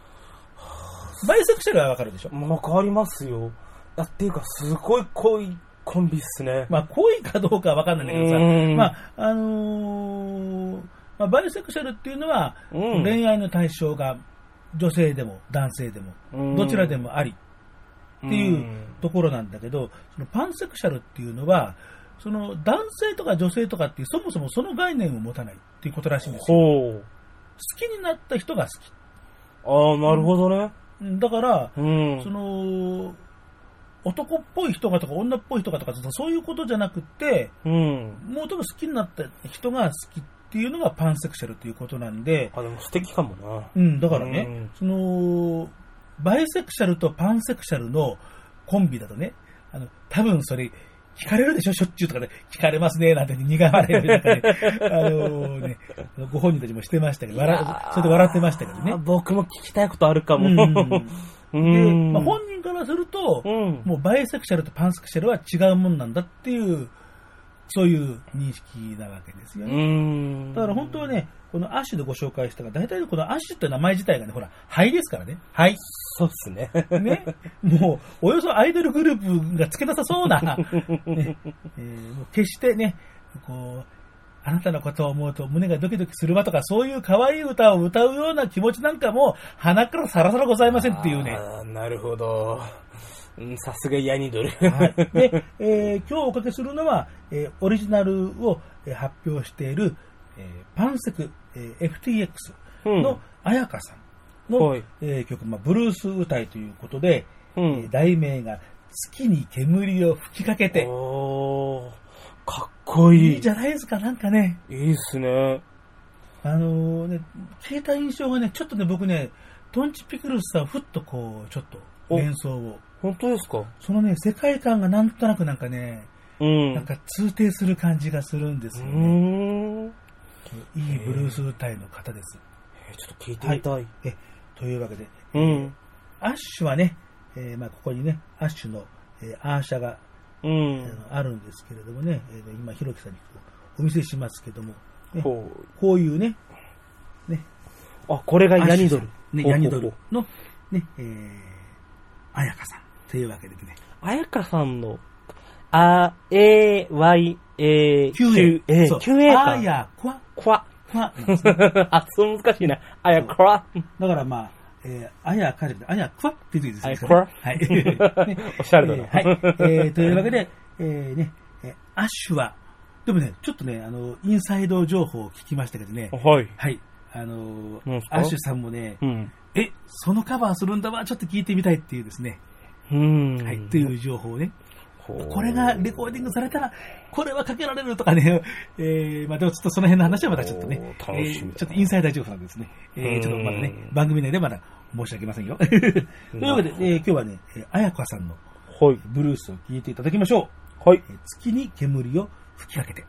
バイセクシャルはわかるでしょ？わりますよ。あっていうか、すごい濃いコンビっすね。まあ、濃いかどうかはわかんないんだけどさ、うんまあ、あのーまあ、バイセクシャルっていうのは、うん恋愛の対象が女性でも男性でも、うんどちらでもありっていうところなんだけど、そのパンセクシャルっていうのは、その男性とか女性とかっていう、そもそもその概念を持たないっていうことらしいんですよ。ほう。好きになった人が好き。ああ、なるほどね。うんだから、うん。その、男っぽい人がとか女っぽい人がとか、そういうことじゃなくて、うん。もう多分好きになった人が好きっていうのがパンセクシャルということなんで、あ、でも素敵かもな。うん、だからね、うんその、バイセクシャルとパンセクシャルのコンビだとね、あの、多分それ、聞かれるでしょしょっちゅうとかで、聞かれますね、なんて苦笑いで、なんかね、あのね、ご本人たちもしてましたけど、笑それで笑ってましたけどねあ。僕も聞きたいことあるかも。うんうで、ん。まあ、本人からすると、うん。もうバイセクシャルとパンセクシャルは違うもんなんだっていう、そういう認識なわけですようね。ん。だから本当はね、このアッシュでご紹介したが、大体このアッシュって名前自体がね、ほら、灰ですからね。灰。そうっすね。ね。もう、およそアイドルグループがつけなさそうな、(laughs) ねえーもう決してね、こう、あなたのことを思うと胸がドキドキするわとか、そういう可愛い歌を歌うような気持ちなんかも、鼻からさらさらございませんっていうね。なるほど。うんさすがヤニドル。はい。で、(laughs) えー今日おかけするのは、えーオリジナルを、えー発表している、えーパンセク、えー FTX の彩香さんの、はいえー曲、まあ、ブルース歌いということで、うえーん。題名が月に煙を吹きかけて、おー、かっこいい。いいじゃないですか、なんかね。いいっすね。あのね、聞いた印象がね、ちょっとね、僕ね、トンチピクルスさん、ふっとこう、ちょっとお連想を。本当ですか？そのね、世界観がなんとなくなんかね、うん。なんか通底する感じがするんですうよね。いいブルース歌いの方です。えーちょっと聞いてみたい。えというわけで、うん。アッシュはね、えーまあ、ここにね、アッシュの、えーアーシャが、うあん。のあるんですけれどもね、えーと今、ひろきさんにこうお見せしますけども、ねほこういうね、ね、う。あ、これがヤニドル。ね、ヤニドルの、ね、えー、あやかさんというわけでね、あやかさんの、あ、A、Y、A、9A。A、そう 9A か。あや、こわ、こわ。こわなんですね。(laughs) 発音難しいな。あやこわ。だからまあ、えー、あやかじゃなくて、あやくわって言うですね。はい。ね (laughs) おしゃれだな。え (laughs) ーはい。えーというわけで、えーね、えーアッシュは、でもね、ちょっとね、あの、インサイド情報を聞きましたけどね、はい。はい。あのアッシュさんもね、うん。え、そのカバーするんだわ、ちょっと聞いてみたいっていうですね、うん。はい、という情報をね、これがレコーディングされたら、これはかけられるとかね、(laughs) えー、まあでもちょっとその辺の話はまたちょっとね、えーちょっとインサイダー情報なんですね。えー、ちょっとまだね、番組内でまだ申し訳ませんよ。(laughs) というわけで、えー今日はね、えー綾香さんのはい。ブルースを聴いていただきましょう。はい。えー月に煙を吹きかけて。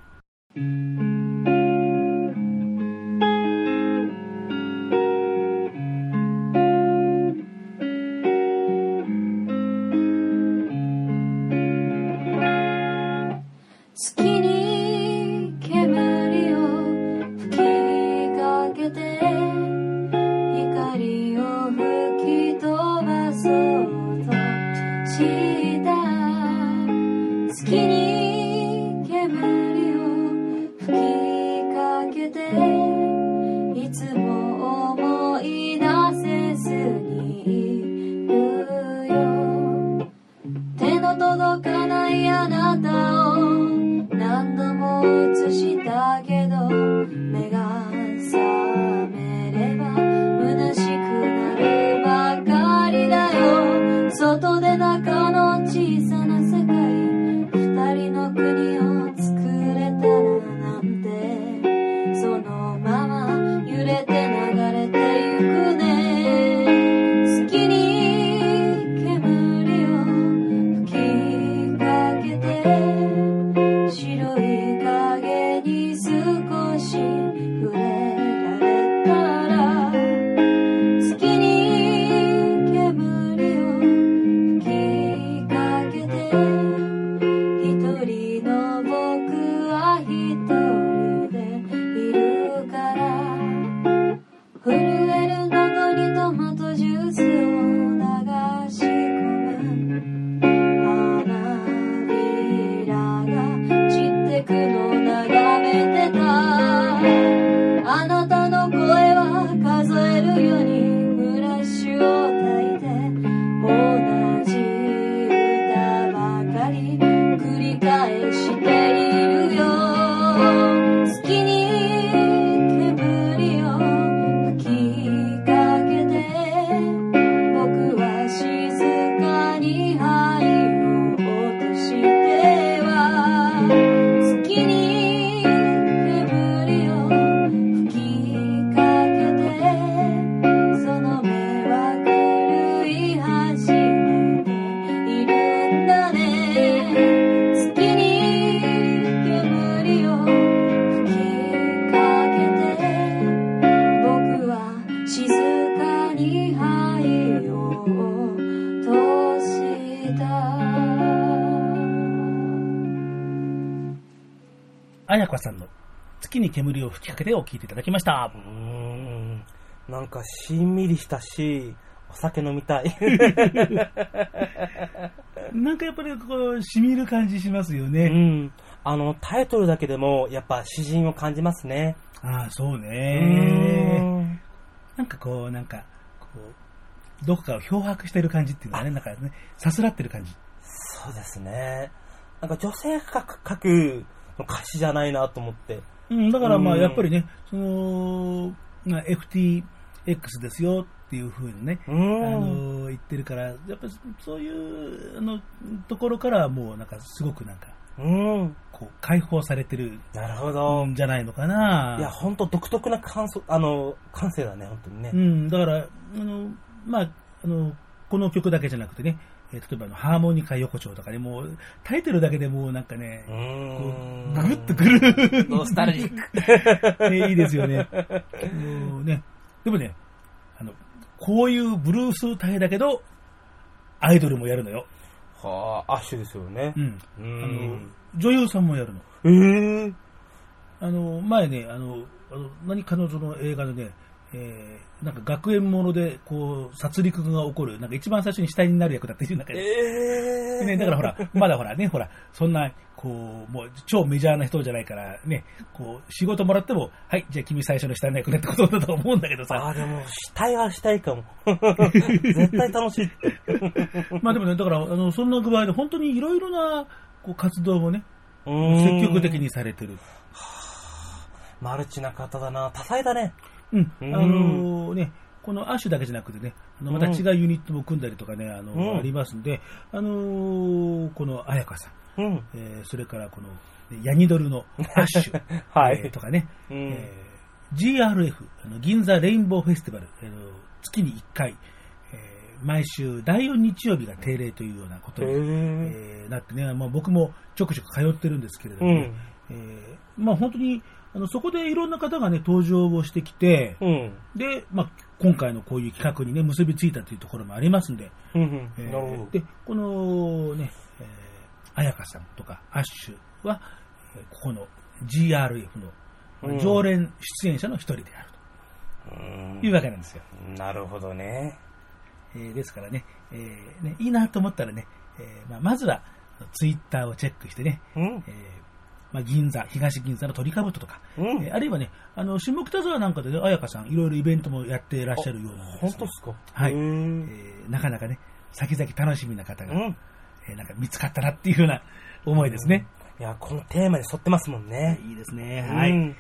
聞いていただきましたう。ーん。なんか、しんみりしたし、お酒飲みたい。(laughs) なんかやっぱりこう、染みる感じしますようね。ん。あの、タイトルだけでも、やっぱ詩人を感じますね。ああ、そううね。ん。なんかこう、なんか、こう、どこかを漂白してる感じっていうのはね、なんかね、さすらってる感じ。そうですね。なんか女性が書く歌詞じゃないなと思って。うん、だからまあ、うんやっぱりね、その、まあ FTX ですよっていうふうにね、うあん。の、言ってるから、やっぱりそういう、あの、ところからはもうなんかすごくなんか、うん。こう、解放されてるなるほど。んじゃないのかな。いや、ほんと独特な感想、あの、感性だね、本当にねう。ん、だから、あの、まあ、あの、この曲だけじゃなくてね、えー例えばあの、ハーモニカ横丁とかね、もう、タイトルだけでもうなんかねう、こん。う、ぐぐっとくる。ノスタルジック。ね、(laughs) いいですよね。もうね、でもね、あの、こういうブルース隊だけど、アイドルもやるのよ。はあ、アッシュですよねう。ん。うあのん。、女優さんもやるの。ええあの、前ね、あの、あの何彼女の映画でね、えー、なんか学園もので、こう、殺戮が起こる、なんか一番最初に死体になる役だっていう中で、ええね、だからほら、まだほらね、ほら、そんな、こう、もう超メジャーな人じゃないから、ね、こう、仕事もらっても、はい、じゃあ君最初の死体の役ねってことだと思うんだけどさ、ああ、でも、したいはしたいかも。(laughs) 絶対楽しい。(laughs) まあでもね、だから、あの、そんな具合で本当にいろいろな、こう、活動もね、うん積極的にされてる。マルチな方だな。多彩だね。うん。うん。あのね、このアッシュだけじゃなくてね、あのまた違うユニットも組んだりとかね、あの、うん。ありますんで、あのーこの彩香さん、うん。えーそれからこの、ねヤニドルのアッシュ、はい。えーとかね、うん。えー GRF、あの銀座レインボーフェスティバル、あの月に1回、えー毎週第4日曜日が定例というようなことに、えーなってね、まあ、僕もちょくちょく通ってるんですけれども、ねえーまあ、本当にあのそこでいろんな方がね、登場をしてきて、うん。で、まあ、今回のこういう企画にね、結びついたというところもありますんで、うん。うん。えーなるほど。で、このね、えー、彩香さんとかアッシュは、えーここの GRF うんの常連出演者の一人であるうんというわけなんですよ。なるほどね。えーですからね,、えーね、いいなと思ったらね、えーまあ、まずはツイッターをチェックしてね、うん。えーまあ、銀座、東銀座の鳥かぶととか、うんえーあるいはね、あの、下北沢なんかでね、彩香さん、いろいろイベントもやってらっしゃるようなんです、ね。本当ですか？はい、えうん。ーなかなかね、先々楽しみな方が、うん。えーなんか見つかったなっていうような (laughs) 思いですね。いや、このテーマに沿ってますもんね。いいですね。はい。うん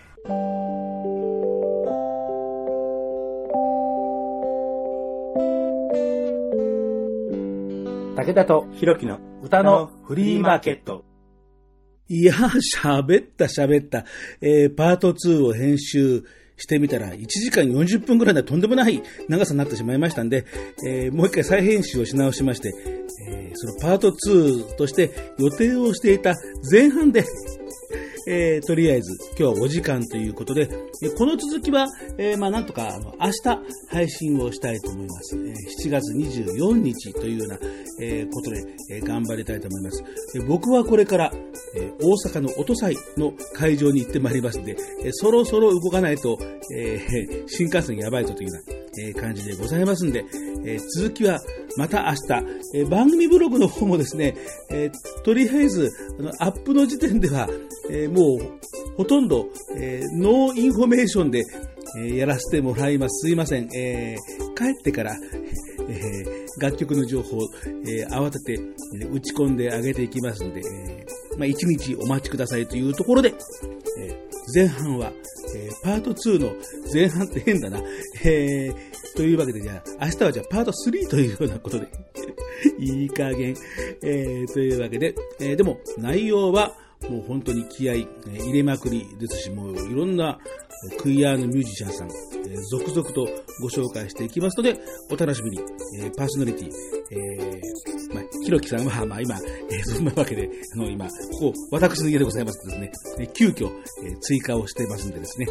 武田とひろきの歌のフリーマーケット。いや、喋った喋った。えー、パート2を編集してみたら、1時間40分ぐらいでとんでもない長さになってしまいましたんで、えーもう一回再編集をし直しまして、えーそのパート2として予定をしていた前半で、えーとりあえず今日はお時間ということで、えこの続きは、えーまあなんとかあの明日配信をしたいと思います。えー7月24日というような、えことで、え頑張りたいと思います。え僕はこれから、え大阪の音祭の会場に行ってまいりますので、えそろそろ動かないと、え新幹線やばいぞというような、え感じでございますんで、え続きはまた明日、え番組ブログの方もですね、えとりあえずあのアップの時点では、えもうほとんど、えノーインフォメーションで、えやらせてもらいます。すいません。え帰ってから、え楽曲の情報を、え慌てて、え打ち込んであげていきますので、えまあ、一日お待ちくださいというところで、え前半は、えーパート2の前半って変だな。えーというわけで、じゃあ、明日はじゃあパート3というようなことで、(laughs) いい加減。えーというわけで、えーでも内容はもう本当に気合い、入れまくりですし、もういろんなクイアーのミュージシャンさん、え続々とご紹介していきますので、お楽しみに、えパーソナリティ、えーまあ、ひろきさんは、まあ今、えそんなわけで、あの、今、ここ、私の家でございますとですね、え急遽、え追加をしてますんでですね、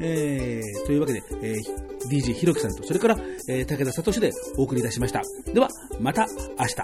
えーというわけで、えー DJ ひろきさんと、それから、え武田聡でお送りいたしました。では、また明日。